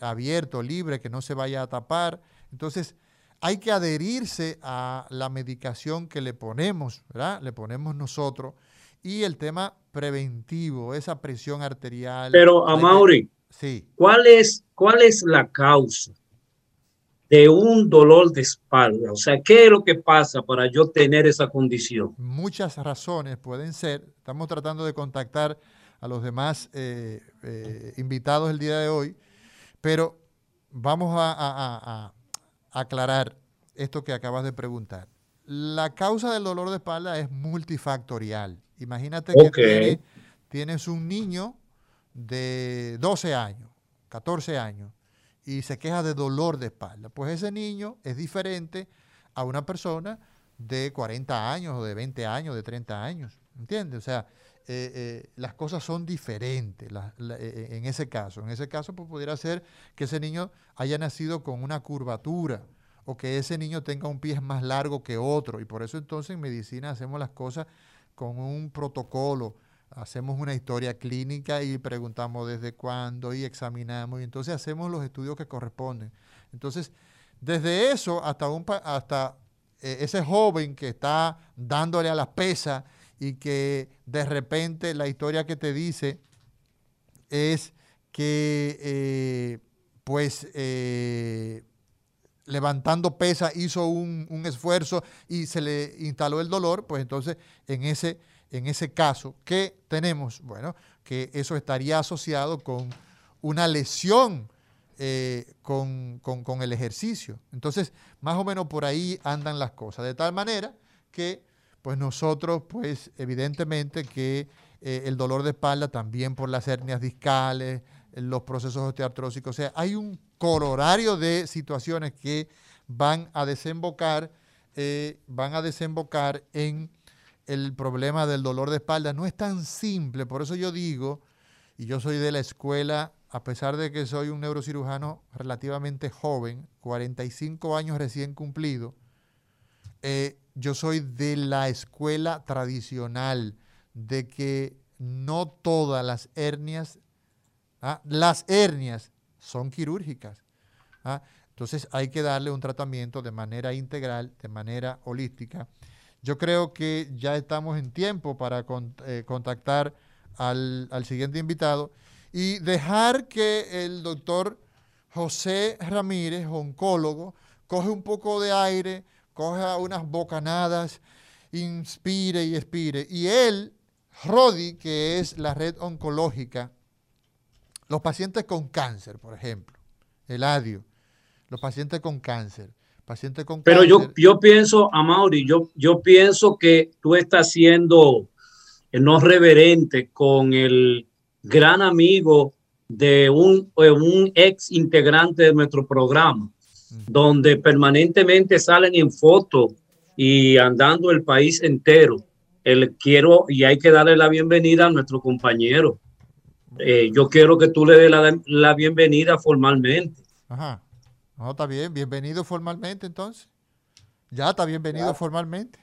abierto, libre, que no se vaya a tapar. Entonces, hay que adherirse a la medicación que le ponemos, ¿verdad? Le ponemos nosotros. Y el tema preventivo, esa presión arterial. Pero, Amaury, sí. ¿cuál, es, ¿cuál es la causa de un dolor de espalda? O sea, ¿qué es lo que pasa para yo tener esa condición? Muchas razones pueden ser. Estamos tratando de contactar a los demás eh, eh, invitados el día de hoy, pero vamos a aclarar esto que acabas de preguntar. La causa del dolor de espalda es multifactorial. Imagínate que tienes, un niño de 12 años, 14 años, y se queja de dolor de espalda. Pues ese niño es diferente a una persona de 40 años o de 20 años, de 30 años. ¿Entiendes? O sea, eh, eh, las cosas son diferentes eh, en ese caso. En ese caso, pues pudiera ser que ese niño haya nacido con una curvatura o que ese niño tenga un pie más largo que otro. Y por eso entonces en medicina hacemos las cosas con un protocolo. Hacemos una historia clínica y preguntamos desde cuándo y examinamos y entonces hacemos los estudios que corresponden. Entonces, desde eso hasta, un, hasta ese joven que está dándole a las pesas y que de repente la historia que te dice es que eh, pues eh, levantando pesa hizo un, esfuerzo y se le instaló el dolor, pues entonces en ese, en ese caso, ¿qué tenemos? Bueno, que eso estaría asociado con una lesión eh, con, con el ejercicio. Entonces, más o menos por ahí andan las cosas, de tal manera que pues nosotros, pues evidentemente que eh, el dolor de espalda también por las hernias discales, los procesos osteoartrósicos, o sea, hay un colorario de situaciones que van a desembocar, eh, van a desembocar en el problema del dolor de espalda. No es tan simple, por eso yo digo, y yo soy de la escuela, a pesar de que soy un neurocirujano relativamente joven, 45 años recién cumplido, eh, yo soy de la escuela tradicional de que no todas las hernias, ¿ah? las hernias son quirúrgicas. ¿ah? Entonces hay que darle un tratamiento de manera integral, de manera holística. Yo creo que ya estamos en tiempo para eh, contactar al, siguiente invitado y dejar que el doctor José Ramírez, oncólogo, coge un poco de aire, coja unas bocanadas, inspire y expire. Y él, RODI, que es la red oncológica, los pacientes con cáncer, por ejemplo, el adio, los pacientes con cáncer, con Pero yo, yo pienso, Amaury, yo, yo pienso que tú estás siendo no reverente con el gran amigo de un, un ex integrante de nuestro programa, donde permanentemente salen en foto y andando el país entero. El quiero y hay que darle la bienvenida a nuestro compañero. Eh, yo quiero que tú le des la, bienvenida formalmente. Ajá. No, está bien, bienvenido formalmente entonces. Ya está bienvenido formalmente.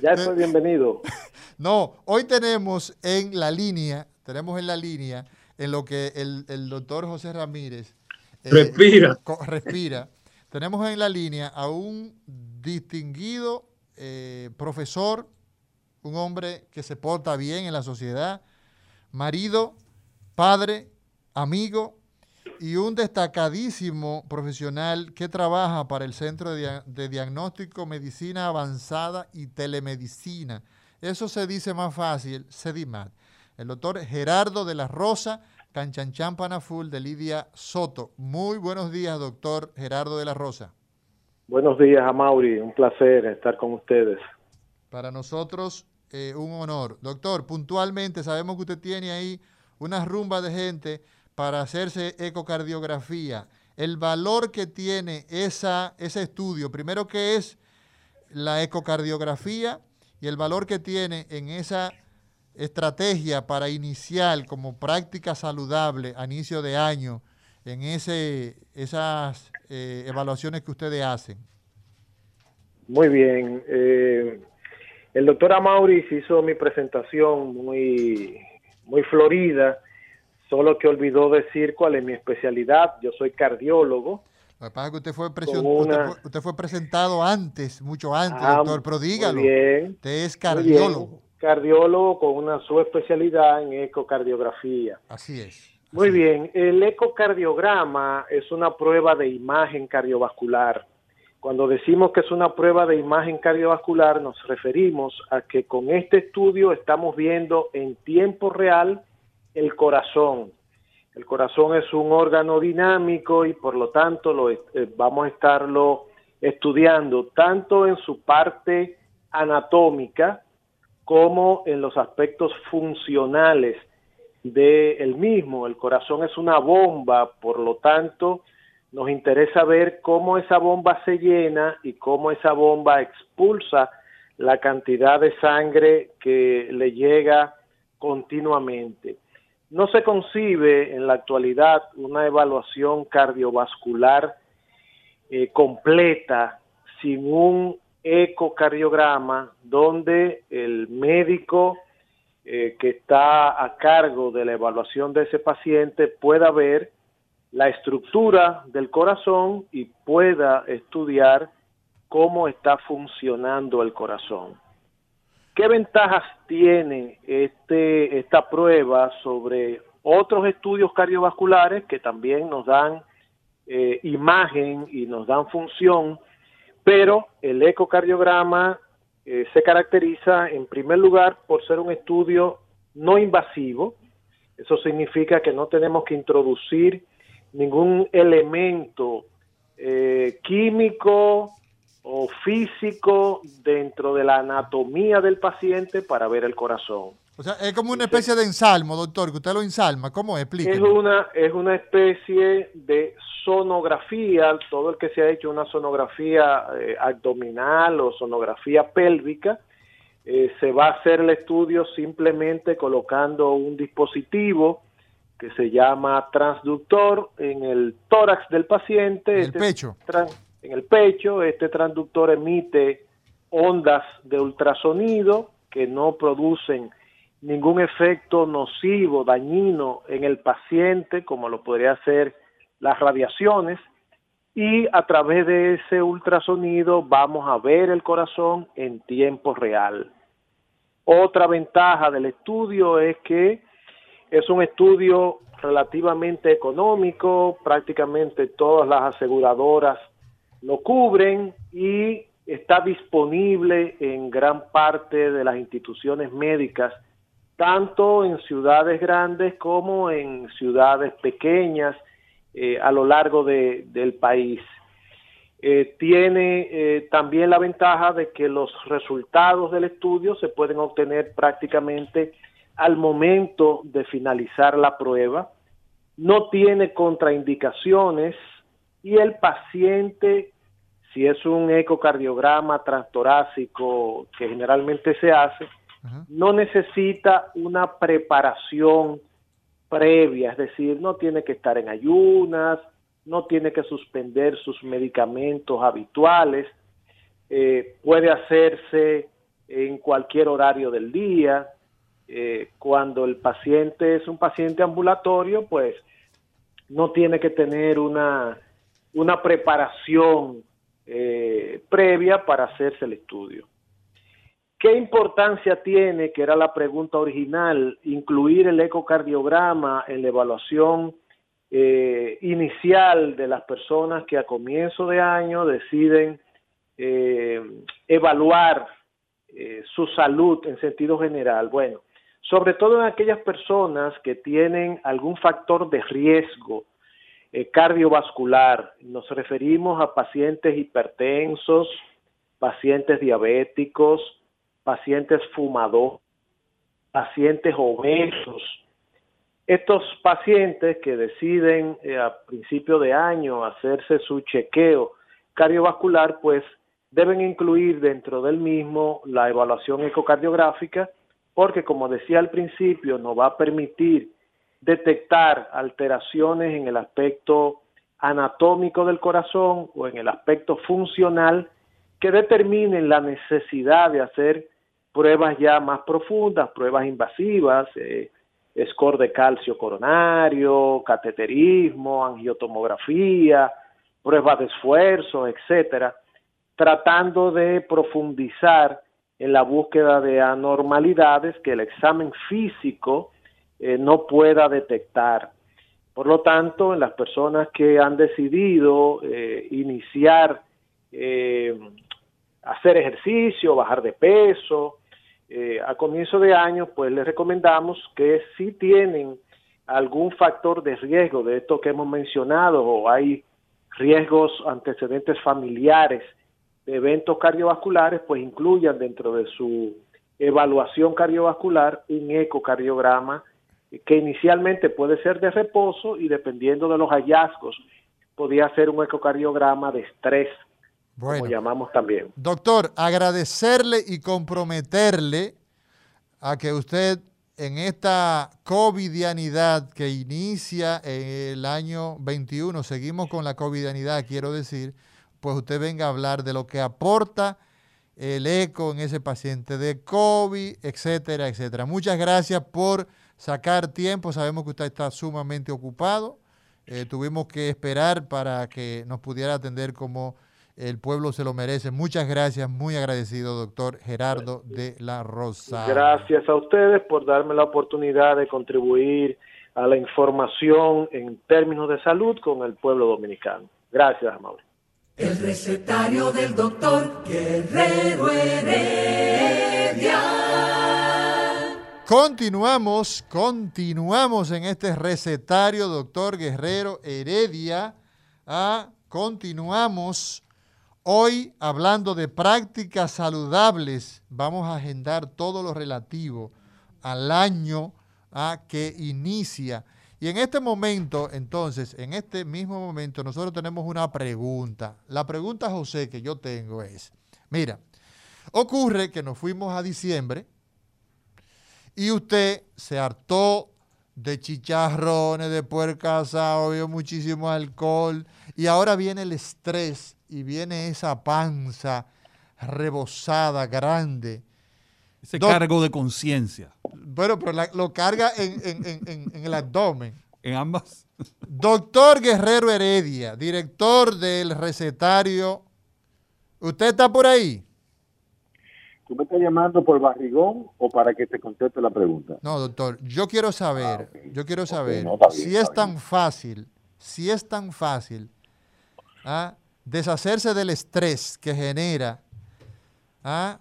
Ya estoy bienvenido. No, hoy tenemos en la línea, tenemos en la línea, en lo que el, el doctor José Ramírez eh, respira. respira tenemos en la línea a un distinguido eh, profesor, un hombre que se porta bien en la sociedad, marido, padre, amigo y un destacadísimo profesional que trabaja para el Centro de, de Diagnóstico, Medicina Avanzada y Telemedicina. Eso se dice más fácil, CEDIMAT. El doctor Gerardo de la Rosa Canchanchan Panaful de Lidia Soto. Muy buenos días, doctor Gerardo de la Rosa. Buenos días, Amaury. Un placer estar con ustedes. Para nosotros, eh, un honor. Doctor, puntualmente sabemos que usted tiene ahí una rumba de gente para hacerse ecocardiografía. El valor que tiene esa, ese estudio, primero que es la ecocardiografía y el valor que tiene en esa estrategia para iniciar como práctica saludable a inicio de año en ese, esas eh, evaluaciones que ustedes hacen? Muy bien. Eh, el doctor Amauris hizo mi presentación muy, muy florida, solo que olvidó decir cuál es mi especialidad. Yo soy cardiólogo. Lo que pasa es que usted fue, usted, fue, presentado antes, mucho antes, ah, doctor, pero dígalo. bien, usted es cardiólogo. Cardiólogo con una subespecialidad en ecocardiografía. Así es. Muy bien, el ecocardiograma es una prueba de imagen cardiovascular. Cuando decimos que es una prueba de imagen cardiovascular, nos referimos a que con este estudio estamos viendo en tiempo real el corazón. El corazón es un órgano dinámico y por lo tanto lo, eh, vamos a estarlo estudiando tanto en su parte anatómica como en los aspectos funcionales del mismo. El corazón es una bomba, por lo tanto, nos interesa ver cómo esa bomba se llena y cómo esa bomba expulsa la cantidad de sangre que le llega continuamente. No se concibe en la actualidad una evaluación cardiovascular eh, completa sin un ecocardiograma donde el médico eh, que está a cargo de la evaluación de ese paciente pueda ver la estructura del corazón y pueda estudiar cómo está funcionando el corazón. ¿Qué ventajas tiene este, esta prueba sobre otros estudios cardiovasculares que también nos dan eh, imagen y nos dan función, pero el ecocardiograma eh, se caracteriza en primer lugar por ser un estudio no invasivo. Eso significa que no tenemos que introducir ningún elemento eh, químico o físico dentro de la anatomía del paciente para ver el corazón. O sea, es como una especie de ensalmo, doctor, que usted lo ensalma. ¿Cómo explica? Es una, es una especie de sonografía, todo el que se ha hecho una sonografía eh, abdominal o sonografía pélvica, eh, se va a hacer el estudio simplemente colocando un dispositivo que se llama transductor en el tórax del paciente. En el este pecho. En el pecho, este transductor emite ondas de ultrasonido que no producen ningún efecto nocivo, dañino en el paciente, como lo podría hacer las radiaciones, y a través de ese ultrasonido vamos a ver el corazón en tiempo real. Otra ventaja del estudio es que es un estudio relativamente económico, prácticamente todas las aseguradoras lo cubren y está disponible en gran parte de las instituciones médicas tanto en ciudades grandes como en ciudades pequeñas eh, a lo largo del país. Eh, tiene eh, también la ventaja de que los resultados del estudio se pueden obtener prácticamente al momento de finalizar la prueba, no tiene contraindicaciones y el paciente, si es un ecocardiograma transtorácico que generalmente se hace, no necesita una preparación previa, es decir, no tiene que estar en ayunas, no tiene que suspender sus medicamentos habituales, eh, puede hacerse en cualquier horario del día. Eh, cuando el paciente es un paciente ambulatorio, pues no tiene que tener una, una preparación eh, previa para hacerse el estudio. ¿Qué importancia tiene, que era la pregunta original, incluir el ecocardiograma en la evaluación eh, inicial de las personas que a comienzo de año deciden eh, evaluar su salud en sentido general? Bueno, sobre todo en aquellas personas que tienen algún factor de riesgo cardiovascular. Nos referimos a pacientes hipertensos, pacientes diabéticos, pacientes fumadores, pacientes obesos. Estos pacientes que deciden eh, a principio de año hacerse su chequeo cardiovascular, pues deben incluir dentro del mismo la evaluación ecocardiográfica, porque como decía al principio, nos va a permitir detectar alteraciones en el aspecto anatómico del corazón o en el aspecto funcional que determinen la necesidad de hacer pruebas ya más profundas, pruebas invasivas, eh, score de calcio coronario, cateterismo, angiotomografía, pruebas de esfuerzo, etcétera, tratando de profundizar en la búsqueda de anormalidades que el examen físico eh, no pueda detectar. Por lo tanto, en las personas que han decidido eh, iniciar eh, hacer ejercicio, bajar de peso, a comienzo de año, pues les recomendamos que si tienen algún factor de riesgo de esto que hemos mencionado o hay riesgos antecedentes familiares de eventos cardiovasculares, pues incluyan dentro de su evaluación cardiovascular un ecocardiograma que inicialmente puede ser de reposo y dependiendo de los hallazgos, podría ser un ecocardiograma de estrés, como llamamos también. Doctor, agradecerle y comprometerle a que usted en esta covidianidad que inicia el año 21, seguimos con la covidianidad, quiero decir, pues usted venga a hablar de lo que aporta el eco en ese paciente de COVID, etcétera, etcétera. Muchas gracias por sacar tiempo. Sabemos que usted está sumamente ocupado. Eh, tuvimos que esperar para que nos pudiera atender como el pueblo se lo merece. Muchas gracias, muy agradecido, doctor Gerardo de la Rosa. Gracias a ustedes por darme la oportunidad de contribuir a la información en términos de salud con el pueblo dominicano. Gracias, amable. El recetario del doctor Guerrero Continuamos, continuamos en este recetario, doctor Guerrero Heredia. Ah, continuamos hoy hablando de prácticas saludables. Vamos a agendar todo lo relativo al año ah, que inicia. Y en este momento, entonces, en este mismo momento, nosotros tenemos una pregunta. La pregunta, José, que yo tengo es, mira, ocurre que nos fuimos a diciembre y usted se hartó de chicharrones, de puerca asado, vio muchísimo alcohol y ahora viene el estrés y viene esa panza rebosada, grande. Ese cargo de conciencia. Bueno, pero lo carga en, en el abdomen. En ambas. Doctor Guerrero Heredia, director del recetario. ¿Usted está por ahí? ¿Tú me estás llamando por barrigón o para que te conteste la pregunta? No, doctor, yo quiero saber, ah, yo quiero saber si es tan fácil, si es tan fácil ¿ah? deshacerse del estrés que genera ¿ah?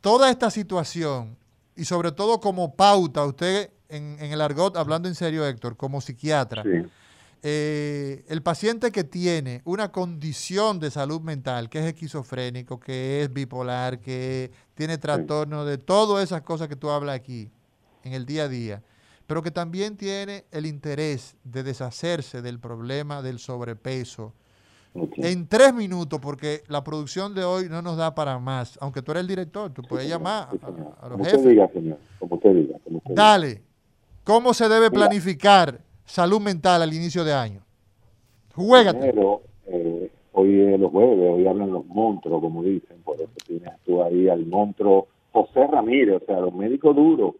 toda esta situación y sobre todo como pauta, usted en, en, el argot, hablando en serio Héctor, como psiquiatra, sí. Eh, el paciente que tiene una condición de salud mental, que es esquizofrénico, que es bipolar, que tiene trastorno de todas esas cosas que tú hablas aquí en el día a día, pero que también tiene el interés de deshacerse del problema del sobrepeso. En tres minutos, porque la producción de hoy no nos da para más. Aunque tú eres el director, tú puedes llamar a, los jefes. Diga, señor. Como usted diga, Dale. ¿Cómo se debe planificar salud mental al inicio de año? Juégate. Eh, hoy es los jueves, hoy hablan los monstruos, como dicen, por eso tienes tú ahí al monstruo José Ramírez, o sea, los médicos duros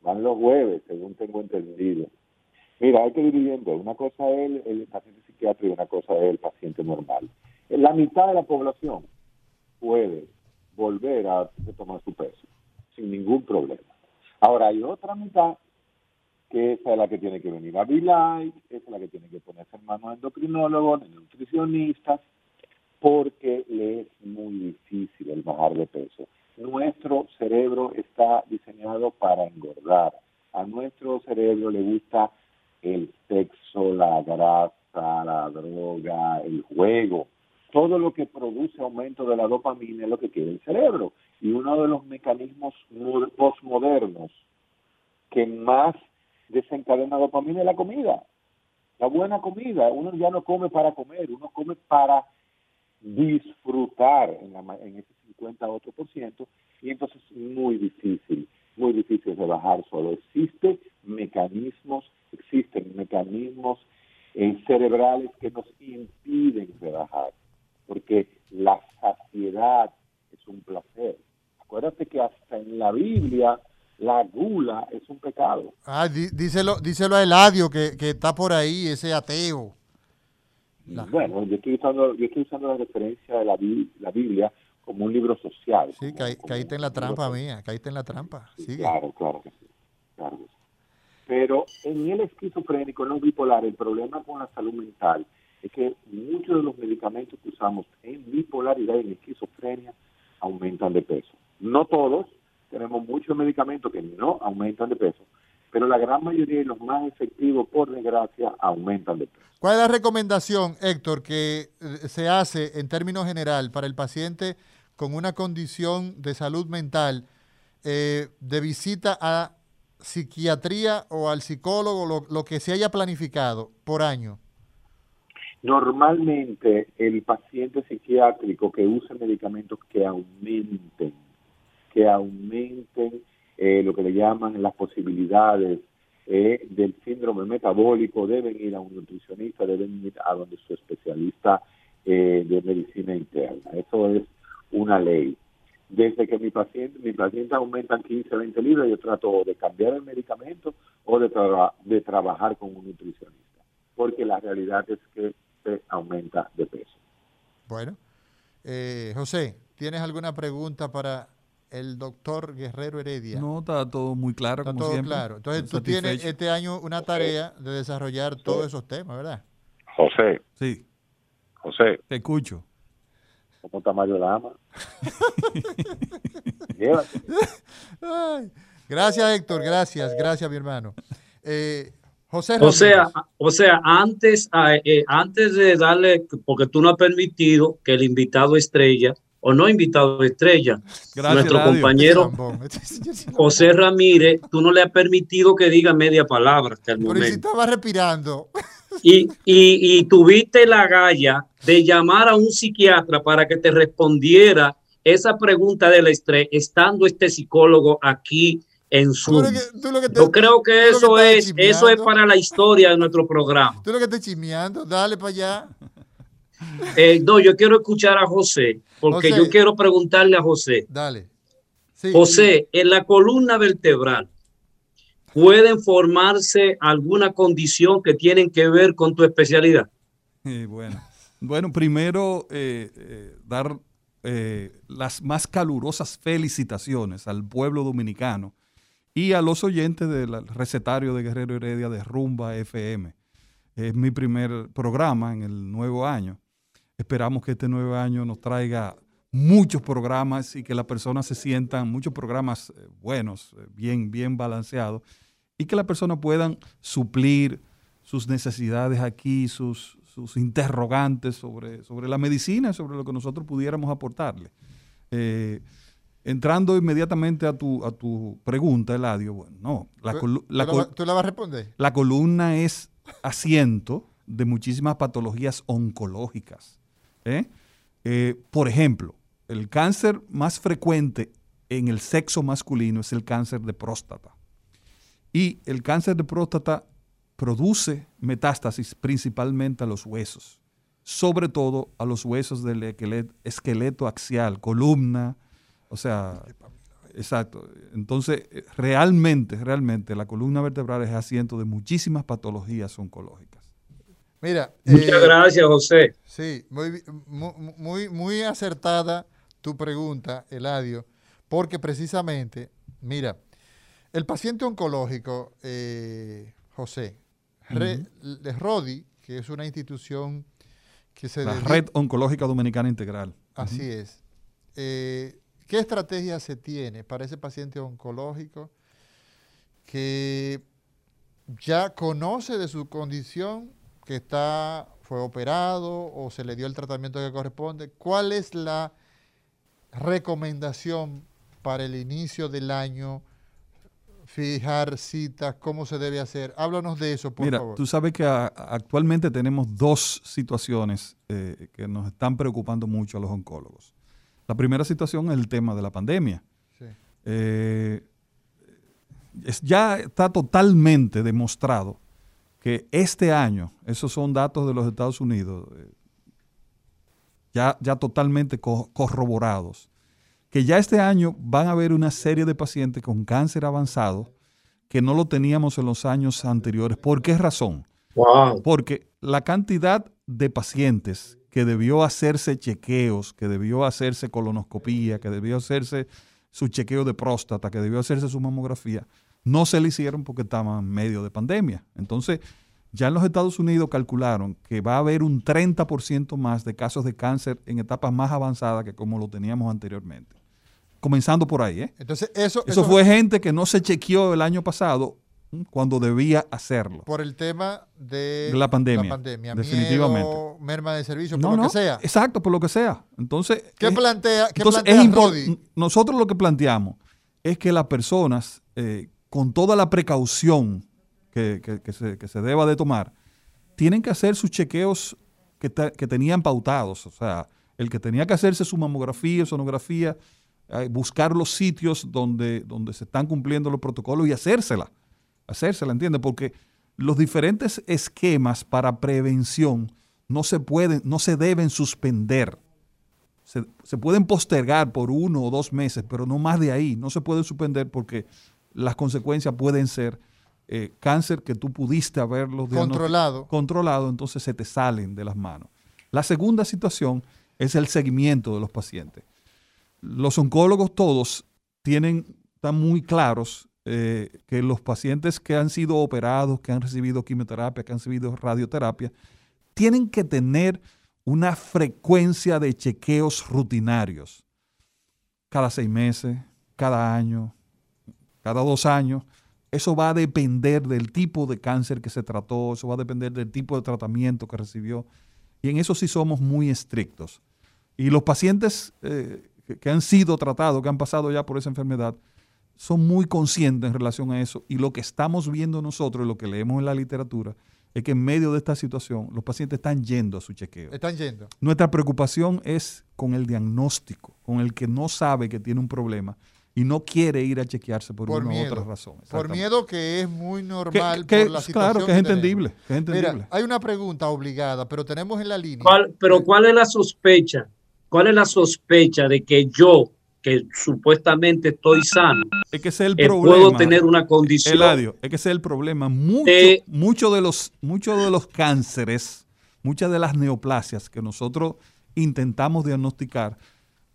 van los jueves, según tengo entendido. Mira, hay que dividiendo, una cosa es el, paciente psiquiátrico y una cosa es el paciente normal. La mitad de la población puede volver a tomar su peso sin ningún problema. Ahora hay otra mitad que esa es la que tiene que venir a Vilay, esa es la que tiene que ponerse en manos endocrinólogos, de nutricionistas, porque le es muy difícil el bajar de peso. Nuestro cerebro está diseñado para engordar. A nuestro cerebro le gusta el sexo, la grasa, la droga, el juego. todo lo que produce aumento de la dopamina es lo que quiere el cerebro. Y uno de los mecanismos postmodernos que más desencadena dopamina es la comida. La buena comida. Uno ya no come para comer, uno come para disfrutar en, la, en ese 50 otro por ciento y entonces es muy difícil, muy difícil de bajar solo. Existen mecanismos, existen mecanismos eh, cerebrales que nos impiden rebajar, porque la saciedad es un placer. Acuérdate que hasta en la Biblia la gula es un pecado. Ah, díselo, díselo a Eladio que, que está por ahí, ese ateo. Bueno, yo estoy usando, yo estoy usando la referencia de la, la Biblia como un libro social. Sí, caíste en la trampa mía, caíste en la trampa. Claro, claro que sí. Claro Pero en el esquizofrénico, no bipolar, el problema con la salud mental es que muchos de los medicamentos que usamos en bipolaridad y en esquizofrenia aumentan de peso. No todos, tenemos muchos medicamentos que no aumentan de peso, pero la gran mayoría de los más efectivos, por desgracia, aumentan de peso. ¿Cuál es la recomendación, Héctor, que eh, se hace en términos general para el paciente con una condición de salud mental eh, de visita a psiquiatría o al psicólogo, lo, que se haya planificado por año? Normalmente el paciente psiquiátrico que use medicamentos que aumenten, que aumenten eh, lo que le llaman las posibilidades eh, del síndrome metabólico, deben ir a un nutricionista, deben ir a donde su especialista de medicina interna. Eso es una ley. Desde que mi paciente, mi paciente aumentan 15, 20 libras, yo trato de cambiar el medicamento o de, de trabajar con un nutricionista, porque la realidad es que se aumenta de peso. Bueno, eh, José, ¿tienes alguna pregunta para el doctor Guerrero Heredia? No, está todo muy claro. Está todo claro. Entonces tú tienes este año una tarea de desarrollar todos esos temas, ¿verdad? José. Sí. José. Te escucho como Tamayo Lama. gracias, Héctor. Gracias, gracias, mi hermano. Eh, José o sea, o sea, antes, ah, eh, antes de darle, porque tú no has permitido que el invitado estrella o no invitado estrella, nuestro compañero José Ramírez, tú no le has permitido que diga media palabra hasta el momento. Pero si estaba respirando. Y, y, y tuviste la galla de llamar a un psiquiatra para que te respondiera esa pregunta del estrés, estando este psicólogo aquí en su. Yo creo que eso es eso es para la historia de nuestro programa. Tú lo que estás chismeando, dale para allá. Eh, no, yo quiero escuchar a José, porque yo quiero preguntarle a José. Dale. José, en la columna vertebral, ¿pueden formarse alguna condición que tienen que ver con tu especialidad? bueno, bueno, primero eh, eh, dar eh, las más calurosas felicitaciones al pueblo dominicano y a los oyentes del recetario de Guerrero Heredia de Rumba FM. Es mi primer programa en el nuevo año. Esperamos que este nuevo año nos traiga muchos programas y que las personas se sientan, muchos programas buenos, bien, bien balanceados, y que las personas puedan suplir sus necesidades aquí, sus, sus interrogantes sobre, sobre la medicina, sobre lo que nosotros pudiéramos aportarle. Eh, entrando inmediatamente a tu, a tu pregunta, Eladio, bueno, no. La ¿Tú, la, vas a responder? La columna es asiento de muchísimas patologías oncológicas. ¿Eh? Eh, por ejemplo, el cáncer más frecuente en el sexo masculino es el cáncer de próstata. Y el cáncer de próstata produce metástasis principalmente a los huesos, sobre todo a los huesos del esqueleto axial, columna, o sea, exacto. Entonces, realmente, realmente la columna vertebral es asiento de muchísimas patologías oncológicas. Mira, muchas eh, gracias, José. Sí, muy, muy, muy acertada tu pregunta, Eladio, porque precisamente, mira, el paciente oncológico, eh, José, de RODI, que es una institución que se... La Red Oncológica Dominicana Integral. Así es. Eh, ¿Qué estrategia se tiene para ese paciente oncológico que ya conoce de su condición, que está fue operado o se le dio el tratamiento que corresponde. ¿Cuál es la recomendación para el inicio del año? Fijar citas, cómo se debe hacer. Háblanos de eso, por Mira, favor. tú sabes que actualmente tenemos dos situaciones eh, que nos están preocupando mucho a los oncólogos. La primera situación es el tema de la pandemia. Eh, ya está totalmente demostrado que este año, esos son datos de los Estados Unidos, eh, ya, ya totalmente corroborados, que ya este año van a haber una serie de pacientes con cáncer avanzado que no lo teníamos en los años anteriores. ¿Por qué razón? Porque la cantidad de pacientes que debió hacerse chequeos, que debió hacerse colonoscopía, que debió hacerse su chequeo de próstata, que debió hacerse su mamografía, no se le hicieron porque estaban en medio de pandemia. Entonces, ya en los Estados Unidos calcularon que va a haber un 30% más de casos de cáncer en etapas más avanzadas que como lo teníamos anteriormente. Comenzando por ahí, ¿eh? Entonces, eso, eso, fue gente que no se chequeó el año pasado cuando debía hacerlo. Por el tema de, la pandemia. La pandemia. Definitivamente. merma de servicio, por lo que sea. Exacto, por lo que sea. Entonces, ¿qué plantea, qué entonces plantea Nosotros lo que planteamos es que las personas eh, con toda la precaución que, se, deba de tomar, tienen que hacer sus chequeos que, tenían pautados. O sea, el que tenía que hacerse su mamografía, sonografía, eh, buscar los sitios donde, donde se están cumpliendo los protocolos y hacérsela. Hacérsela, ¿entiendes? Porque los diferentes esquemas para prevención no se pueden, no se deben suspender. Se, se, pueden postergar por uno o dos meses, pero no más de ahí. No se pueden suspender porque las consecuencias pueden ser eh, cáncer que tú pudiste haberlo controlado. controlado, entonces se te salen de las manos. La segunda situación es el seguimiento de los pacientes. Los oncólogos todos tienen, están muy claros eh, que los pacientes que han sido operados, que han recibido quimioterapia, que han recibido radioterapia, tienen que tener una frecuencia de chequeos rutinarios. Cada seis meses, cada año, cada dos años. Eso va a depender del tipo de cáncer que se trató, eso va a depender del tipo de tratamiento que recibió. Y en eso sí somos muy estrictos. Y los pacientes eh, que, han sido tratados, que han pasado ya por esa enfermedad, son muy conscientes en relación a eso. Y lo que estamos viendo nosotros, lo que leemos en la literatura, es que en medio de esta situación los pacientes están yendo a su chequeo. Están yendo. Nuestra preocupación es con el diagnóstico, con el que no sabe que tiene un problema y no quiere ir a chequearse por, una u otra razón. Por miedo que es muy normal por la situación Claro, que, es, entendible, Mira, hay una pregunta obligada, pero tenemos en la línea. pero ¿cuál es la sospecha? ¿Cuál es la sospecha de que yo, que supuestamente estoy sano, es que el eh, problema, puedo tener una condición? Eladio, es que ese es el problema. Muchos de, los, muchos de los cánceres, muchas de las neoplasias que nosotros intentamos diagnosticar,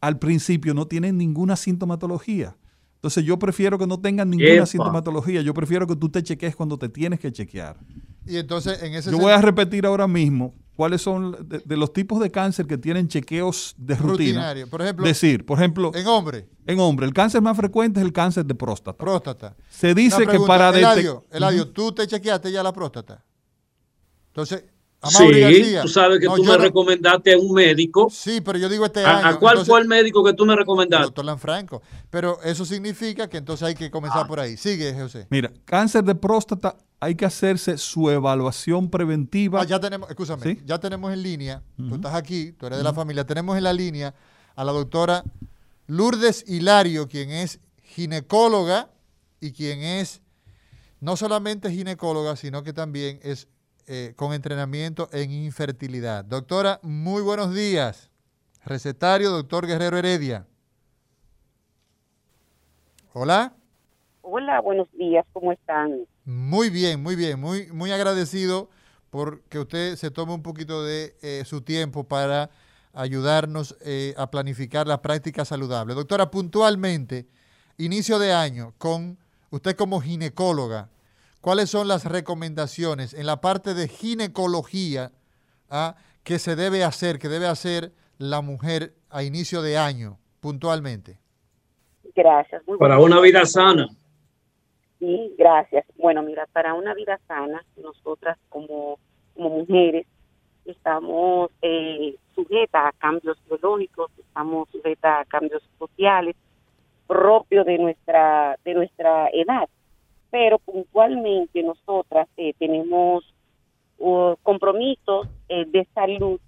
al principio no tienen ninguna sintomatología. Entonces yo prefiero que no tengan ninguna sintomatología. Yo prefiero que tú te cheques cuando te tienes que chequear. Y entonces en ese Yo voy a repetir ahora mismo cuáles son de, los tipos de cáncer que tienen chequeos de rutina. Por ejemplo, decir, por ejemplo, en hombre. En hombre, el cáncer más frecuente es el cáncer de próstata. Próstata. Se dice que para Eladio, Eladio, ¿tú te chequeaste ya la próstata? Entonces, sí, tú sabes que tú me recomendaste a un médico. Sí, pero yo digo este año. ¿A cuál fue el médico que tú me recomendaste? Doctor Lanfranco. Pero eso significa que entonces hay que comenzar por ahí. Sigue, José. Mira, cáncer de próstata, hay que hacerse su evaluación preventiva. Ah, ya tenemos, escúchame, ya tenemos en línea, tú estás aquí, tú eres de la familia, tenemos en la línea a la doctora Lourdes Hilario, quien es ginecóloga y quien es no solamente ginecóloga, sino que también es eh, con entrenamiento en infertilidad. Doctora, muy buenos días. Recetario, doctor Guerrero Heredia. Hola. Hola, buenos días, ¿cómo están? Muy bien, muy bien, muy, muy agradecido por que usted se tome un poquito de eh, su tiempo para ayudarnos eh, a planificar las prácticas saludables. Doctora, puntualmente, inicio de año, con usted como ginecóloga, ¿Cuáles son las recomendaciones en la parte de ginecología ah, que se debe hacer, que debe hacer la mujer a inicio de año, puntualmente? Gracias. para una vida sana. Sí, gracias. Bueno, mira, para una vida sana, nosotras como, como mujeres, es estamos eh, sujetas a cambios biológicos, estamos sujetas a cambios sociales propios de nuestra, de nuestra edad. Pero puntualmente nosotras eh, tenemos uh, compromisos eh, de salud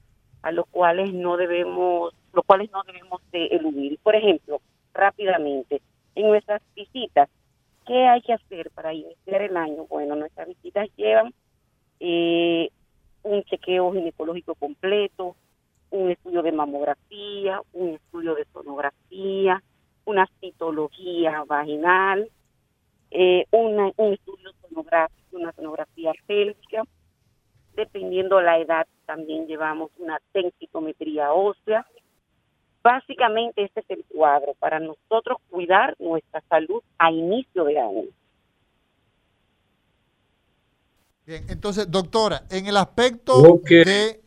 a los cuales no debemos, los cuales no debemos de eludir. Por ejemplo, rápidamente, en nuestras visitas, ¿qué hay que hacer para iniciar el año? Bueno, nuestras visitas llevan eh, un chequeo ginecológico completo, un estudio de mamografía, un estudio de sonografía, una citología vaginal, eh, un estudio sonográfico, una sonografía pélvica. Dependiendo la edad, también llevamos una densitometría ósea. Básicamente este es el cuadro para nosotros cuidar nuestra salud a inicio de año. Bien, entonces, doctora, en el aspecto de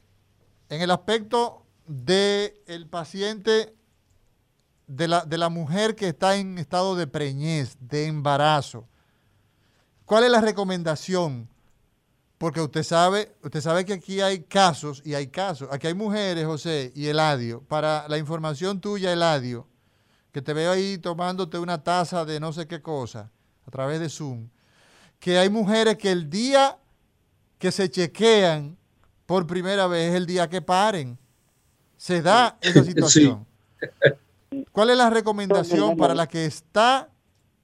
en el aspecto de el paciente de la, de la mujer que está en estado de preñez, de embarazo, ¿cuál es la recomendación? Porque usted sabe, usted sabe que aquí hay casos y hay casos. Aquí hay mujeres, José y Eladio. Para la información tuya, Eladio, que te veo ahí tomándote una taza de no sé qué cosa a través de Zoom, que hay mujeres que el día que se chequean por primera vez el día que paren. Se da esa situación. ¿Cuál es la recomendación para la que está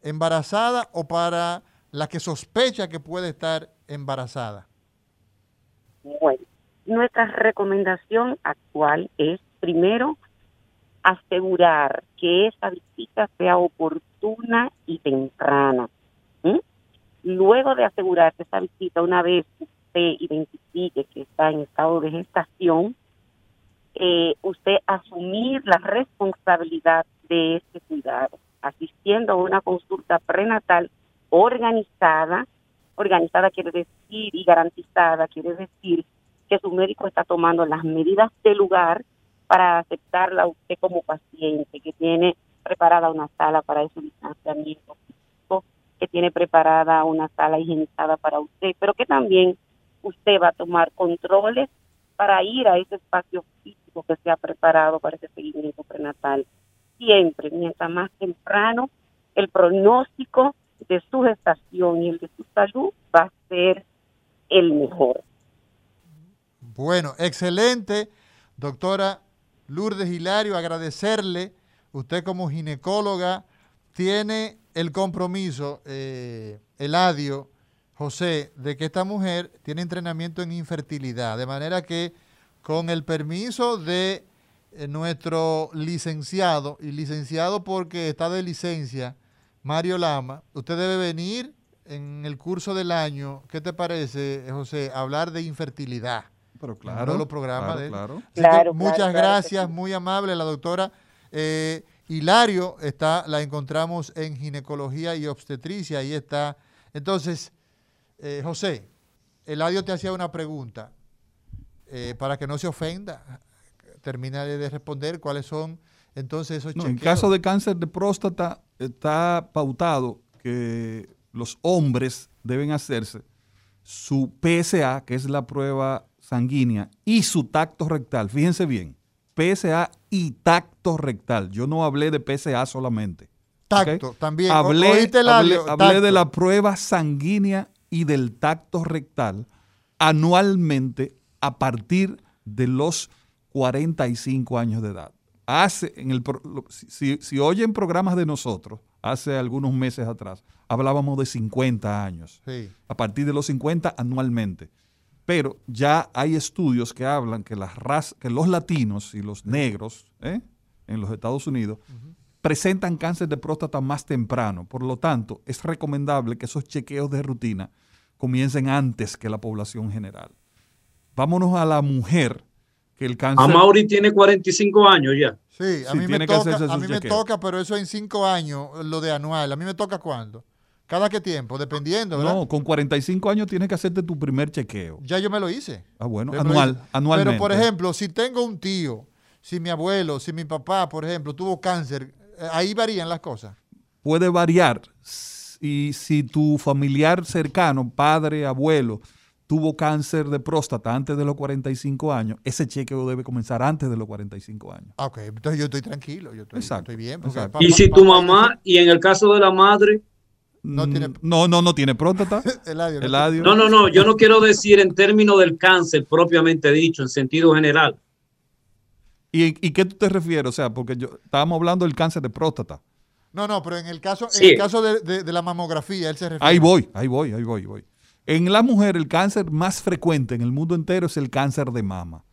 embarazada o para la que sospecha que puede estar embarazada? Bueno, nuestra recomendación actual es primero asegurar que esa visita sea oportuna y temprana. Luego de asegurarse esa visita, una vez usted identifique que está en estado de gestación, eh, usted asumir la responsabilidad de este cuidado, asistiendo a una consulta prenatal organizada. Organizada quiere decir y garantizada quiere decir que su médico está tomando las medidas del lugar para aceptarla usted como paciente, que tiene preparada una sala para ese distanciamiento que tiene preparada una sala higienizada para usted, pero que también usted va a tomar controles para ir a ese espacio físico que se ha preparado para ese seguimiento prenatal. Siempre, mientras más temprano, el pronóstico de su gestación y el de su salud va a ser el mejor. Bueno, excelente, doctora Lourdes Hilario, agradecerle. Usted como ginecóloga tiene el compromiso, eh, Eladio, José, de que esta mujer tiene entrenamiento en infertilidad, de manera que con el permiso de eh, nuestro licenciado, y licenciado porque está de licencia, Mario Lama, usted debe venir en el curso del año, ¿qué te parece, José? Hablar de infertilidad. Pero claro. los programas claro, de Claro. muchas gracias, muy amable la doctora. Eh, Hilario está, la encontramos en ginecología y obstetricia, ahí está. Entonces, eh, José, Eladio te hacía una pregunta eh, para que no se ofenda. Termina de responder cuáles son entonces esos no, En caso de cáncer de próstata está pautado que los hombres deben hacerse su PSA, que es la prueba sanguínea, y su tacto rectal. Fíjense bien, PSA y tacto rectal. Yo no hablé de PSA solamente. Tacto, también. Hablé, hablé de la prueba sanguínea y del tacto rectal anualmente a partir de los 45 años de edad. Hace, en el, si, si oyen programas de nosotros, hace algunos meses atrás, hablábamos de 50 años. A partir de los 50 anualmente. Pero ya hay estudios que hablan que, las que los latinos y los negros ¿eh? en los Estados Unidos presentan cáncer de próstata más temprano. Por lo tanto, es recomendable que esos chequeos de rutina comiencen antes que la población general. Vámonos a la mujer, que el cáncer... A Mauri tiene 45 años ya. Sí, a mí, me toca, a mí me toca, pero eso en cinco años, lo de anual. ¿A mí me toca cuándo? ¿Cada qué tiempo? Dependiendo, ¿verdad? No, con 45 años tienes que hacerte tu primer chequeo. Ya yo me lo hice. Ah, bueno, anual, anualmente. Pero, por ejemplo, si tengo un tío, si mi abuelo, si mi papá, por ejemplo, tuvo cáncer, eh, ahí varían las cosas. Puede variar. Y si tu familiar cercano, padre, abuelo, tuvo cáncer de próstata antes de los 45 años, ese chequeo debe comenzar antes de los 45 años. Ah, ok, entonces yo estoy tranquilo, yo estoy, bien. y si tu mamá, y en el caso de la madre, no, tiene... Mm, no, no, no tiene próstata. Eladio, No, no, no, yo no quiero decir en términos del cáncer propiamente dicho, en sentido general. ¿Y, y qué tú te refieres? O sea, porque yo estábamos hablando del cáncer de próstata. No, no, pero en el caso, en el caso de, de, la mamografía, él se refiere. Ahí voy, ahí voy, ahí voy, voy. En la mujer, el cáncer más frecuente en el mundo entero es el cáncer de mama.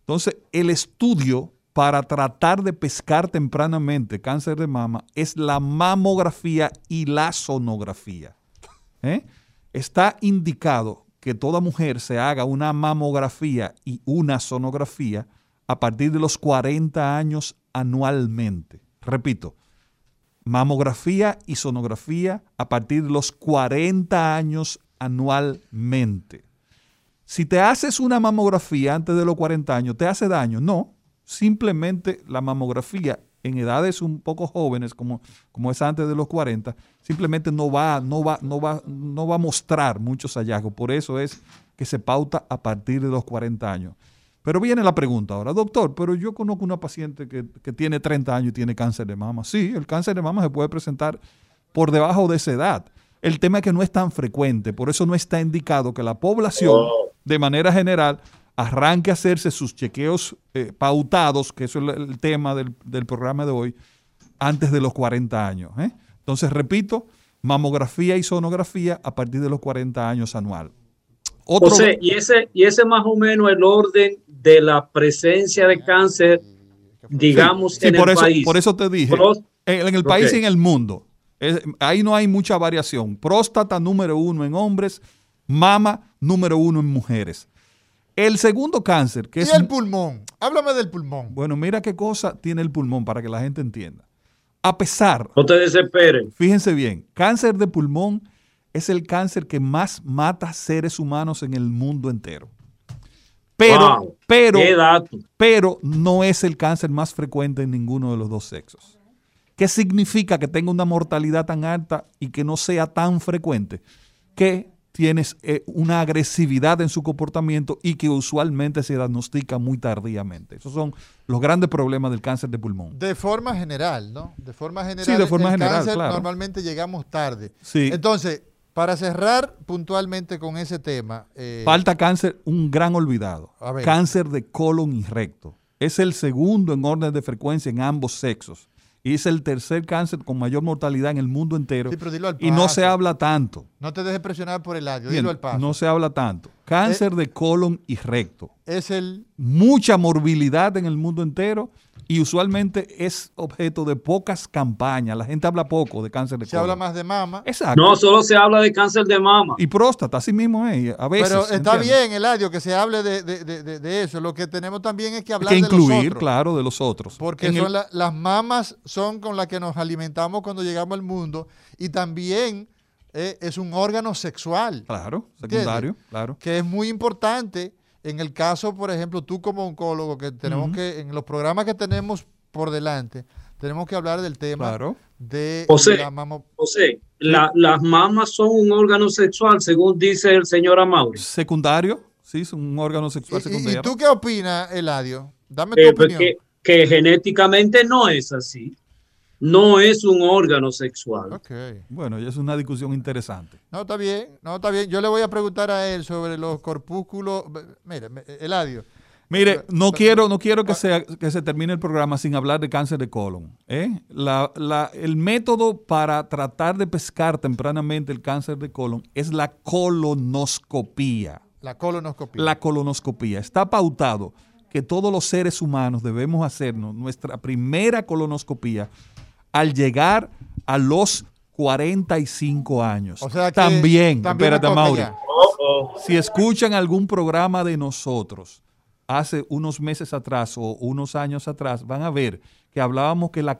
Entonces, el estudio para tratar de pescar tempranamente cáncer de mama es la mamografía y la sonografía. ¿eh? Está indicado que toda mujer se haga una mamografía y una sonografía a partir de los 40 años anualmente. Repito, mamografía y sonografía a partir de los 40 años anualmente. Si te haces una mamografía antes de los 40 años, ¿te hace daño? No, simplemente la mamografía en edades un poco jóvenes, como, como es antes de los 40, simplemente no va, no, va, no, va, no va a mostrar muchos hallazgos. Por eso es que se pauta a partir de los 40 años. Pero viene la pregunta ahora, doctor, pero yo conozco una paciente que, que tiene 30 años y tiene cáncer de mama. Sí, el cáncer de mama se puede presentar por debajo de esa edad. El tema es que no es tan frecuente, por eso no está indicado que la población, oh. de manera general, arranque a hacerse sus chequeos eh, pautados, que eso es el, tema del, programa de hoy, antes de los 40 años. ¿eh? Entonces, repito, mamografía y sonografía a partir de los 40 años anual. José, y ese, y ese más o menos el orden de la presencia de cáncer, digamos, en por el eso, país. Por eso te dije, en, el país y en el mundo ahí no hay mucha variación. Próstata número uno en hombres, mama número uno en mujeres. El segundo cáncer, que ¿Y es... el pulmón? Háblame del pulmón. Bueno, mira qué cosa tiene el pulmón para que la gente entienda. A pesar... No te desesperes. Fíjense bien, cáncer de pulmón es el cáncer que más mata seres humanos en el mundo entero. Pero, pero, pero no es el cáncer más frecuente en ninguno de los dos sexos. ¿Qué significa que tenga una mortalidad tan alta y que no sea tan frecuente? Que tienes eh, una agresividad en su comportamiento y que usualmente se diagnostica muy tardíamente. Esos son los grandes problemas del cáncer de pulmón. De forma general, ¿no? De forma general. Sí, de forma general, claro. Normalmente llegamos tarde. Sí. Entonces, para cerrar puntualmente con ese tema. Eh, Falta cáncer, un gran olvidado. Cáncer de colon y recto. Es el segundo en orden de frecuencia en ambos sexos y es el tercer cáncer con mayor mortalidad en el mundo entero. y no se habla tanto. No te dejes presionar por el audio, dilo al paso. No se habla tanto. Cáncer eh, de colon y recto. Es el... Mucha morbilidad en el mundo entero y usualmente es objeto de pocas campañas. La gente habla poco de cáncer de colon. Se habla más de mama. Exacto. No, solo se habla de cáncer de mama. Y próstata, así mismo es, a veces. Pero está bien, Eladio, que se hable de, eso. Lo que tenemos también es que hablar que de incluir, los otros. claro, de los otros. Porque son las mamas son con las que nos alimentamos cuando llegamos al mundo y también eh, es un órgano sexual. Claro, secundario, claro. Que es muy importante en el caso, por ejemplo, tú como oncólogo, que tenemos que, en los programas que tenemos por delante, tenemos que hablar del tema de la mama. José, las mamas son un órgano sexual, según dice el señor Amaury. Secundario, sí, es un órgano sexual secundario. ¿Y, tú qué opinas, Eladio? Dame tu eh, pues opinión. que genéticamente no es así no es un órgano sexual. Okay. Bueno, y es una discusión interesante. No, está bien, no, está bien. Yo le voy a preguntar a él sobre los corpúsculos. Mire, Eladio. Mire, no quiero, no quiero que, sea, que se termine el programa sin hablar de cáncer de colon. ¿eh? el método para tratar de pescar tempranamente el cáncer de colon es la colonoscopía. La colonoscopía. La colonoscopía. Está pautado que todos los seres humanos debemos hacernos nuestra primera colonoscopía al llegar a los 45 años. O sea también, espérate, Mauri. Si escuchan algún programa de nosotros hace unos meses atrás o unos años atrás, van a ver que hablábamos que la,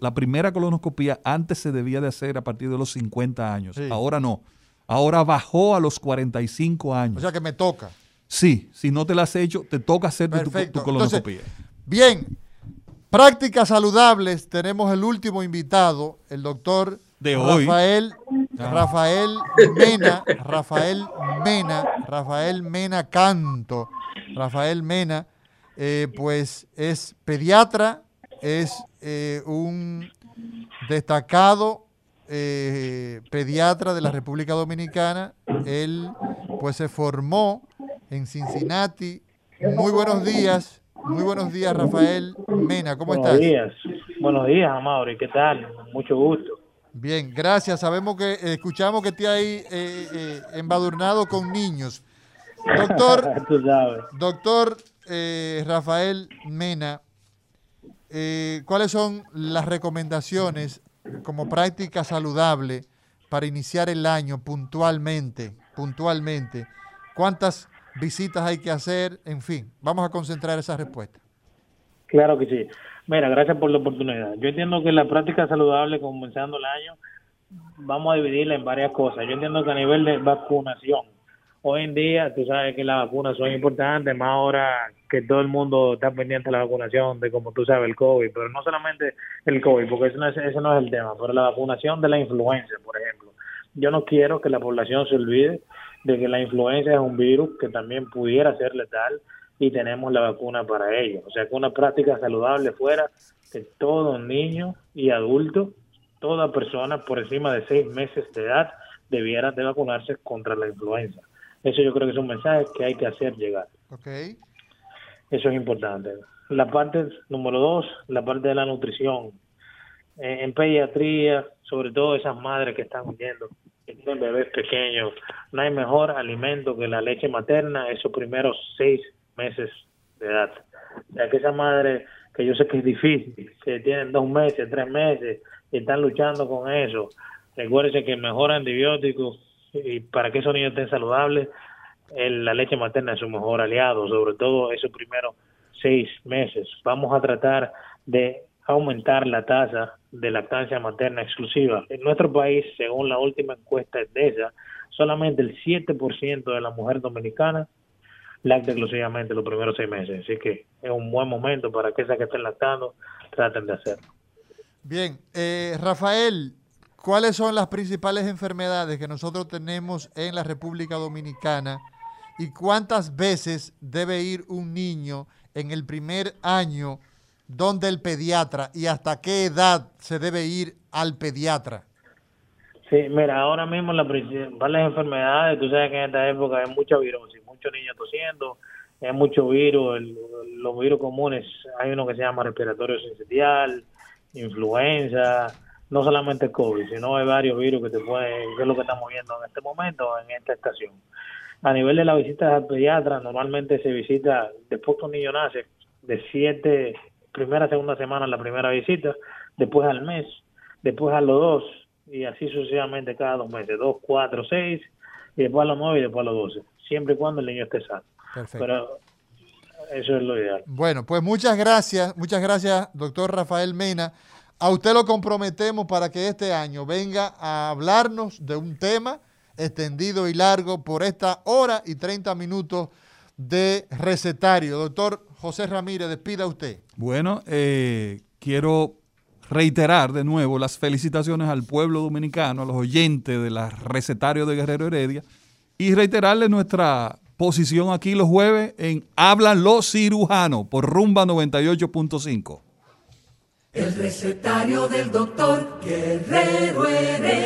la primera colonoscopía antes se debía de hacer a partir de los 50 años. Ahora no. Ahora bajó a los 45 años. O sea que me toca. Sí, si no te la has hecho, te toca hacer tu, tu, colonoscopia. bien, Prácticas saludables, tenemos el último invitado, el doctor de Rafael Rafael Mena, Rafael Mena, Rafael Mena Canto, Rafael Mena, eh, pues es pediatra, es eh, un destacado eh, pediatra de la República Dominicana. Él pues se formó en Cincinnati. Muy buenos días, muy buenos días Rafael Mena, ¿cómo estás? Buenos días, buenos días Amaury, ¿qué tal? Mucho gusto. Bien, gracias. Sabemos que escuchamos que te hay eh, embadurnado con niños. Doctor, doctor eh, Rafael Mena, eh, ¿cuáles son las recomendaciones como práctica saludable para iniciar el año puntualmente? Puntualmente, ¿cuántas visitas hay que hacer? En fin, vamos a concentrar esa respuesta. Claro que sí. Mira, gracias por la oportunidad. Yo entiendo que la práctica saludable comenzando el año vamos a dividirla en varias cosas. Yo entiendo que a nivel de vacunación, hoy en día tú sabes que las vacunas son importantes, más ahora que todo el mundo está pendiente de la vacunación, de como tú sabes, el COVID, pero no solamente el COVID, porque ese no es, ese no es el tema, pero la vacunación de la influenza, por ejemplo. Yo no quiero que la población se olvide de que la influenza es un virus que también pudiera ser letal y tenemos la vacuna para ello. O sea que una práctica saludable fuera que todo niño y adulto, toda persona por encima de seis meses de edad debiera de vacunarse contra la influenza. Eso yo creo que es un mensaje que hay que hacer llegar. Okay. Eso es importante. La parte número dos, la parte de la nutrición. En, pediatría, sobre todo esas madres que están huyendo, que tienen bebés pequeños, no hay mejor alimento que la leche materna esos primeros seis meses de edad. O sea, que esa madre, que yo sé que es difícil, que tienen dos meses, tres meses, y están luchando con eso, recuérdense que el mejor antibiótico y para que esos niños estén saludables, la leche materna es su mejor aliado, sobre todo esos primeros seis meses. Vamos a tratar de aumentar la tasa de lactancia materna exclusiva. En nuestro país, según la última encuesta de esa, solamente el 7% de la mujer dominicana lacta exclusivamente los primeros seis meses. Así que es un buen momento para que esas que estén lactando traten de hacerlo. Bien, eh, Rafael, ¿Cuáles son las principales enfermedades que nosotros tenemos en la República Dominicana y cuántas veces debe ir un niño en el primer año donde el pediatra y hasta qué edad se debe ir al pediatra? Sí, mira, ahora mismo las principales enfermedades, tú sabes que en esta época hay mucha virosis, muchos niños tosiendo, hay mucho virus, los virus comunes, hay uno que se llama respiratorio sensitial, influenza, no solamente COVID, sino hay varios virus que te pueden, que es lo que estamos viendo en este momento, en esta estación. A nivel de la visita al pediatra, normalmente se visita después que un niño nace, de siete, primera, segunda semana la primera visita, después al mes, después a los dos, y así sucesivamente cada dos meses, dos, cuatro, seis, y después a los nueve y después a los doce, siempre y cuando el niño esté sano. Perfecto. Pero eso es lo ideal. Bueno, pues muchas gracias, muchas gracias, doctor Rafael Mena. A usted lo comprometemos para que este año venga a hablarnos de un tema extendido y largo por esta hora y 30 minutos de recetario. Doctor José Ramírez, despida usted. Bueno, eh, quiero reiterar de nuevo las felicitaciones al pueblo dominicano, a los oyentes de la recetario de Guerrero Heredia y reiterarle nuestra posición aquí los jueves en Hablan los cirujanos por Rumba 98.5. El recetario del doctor Guerrero Heredia.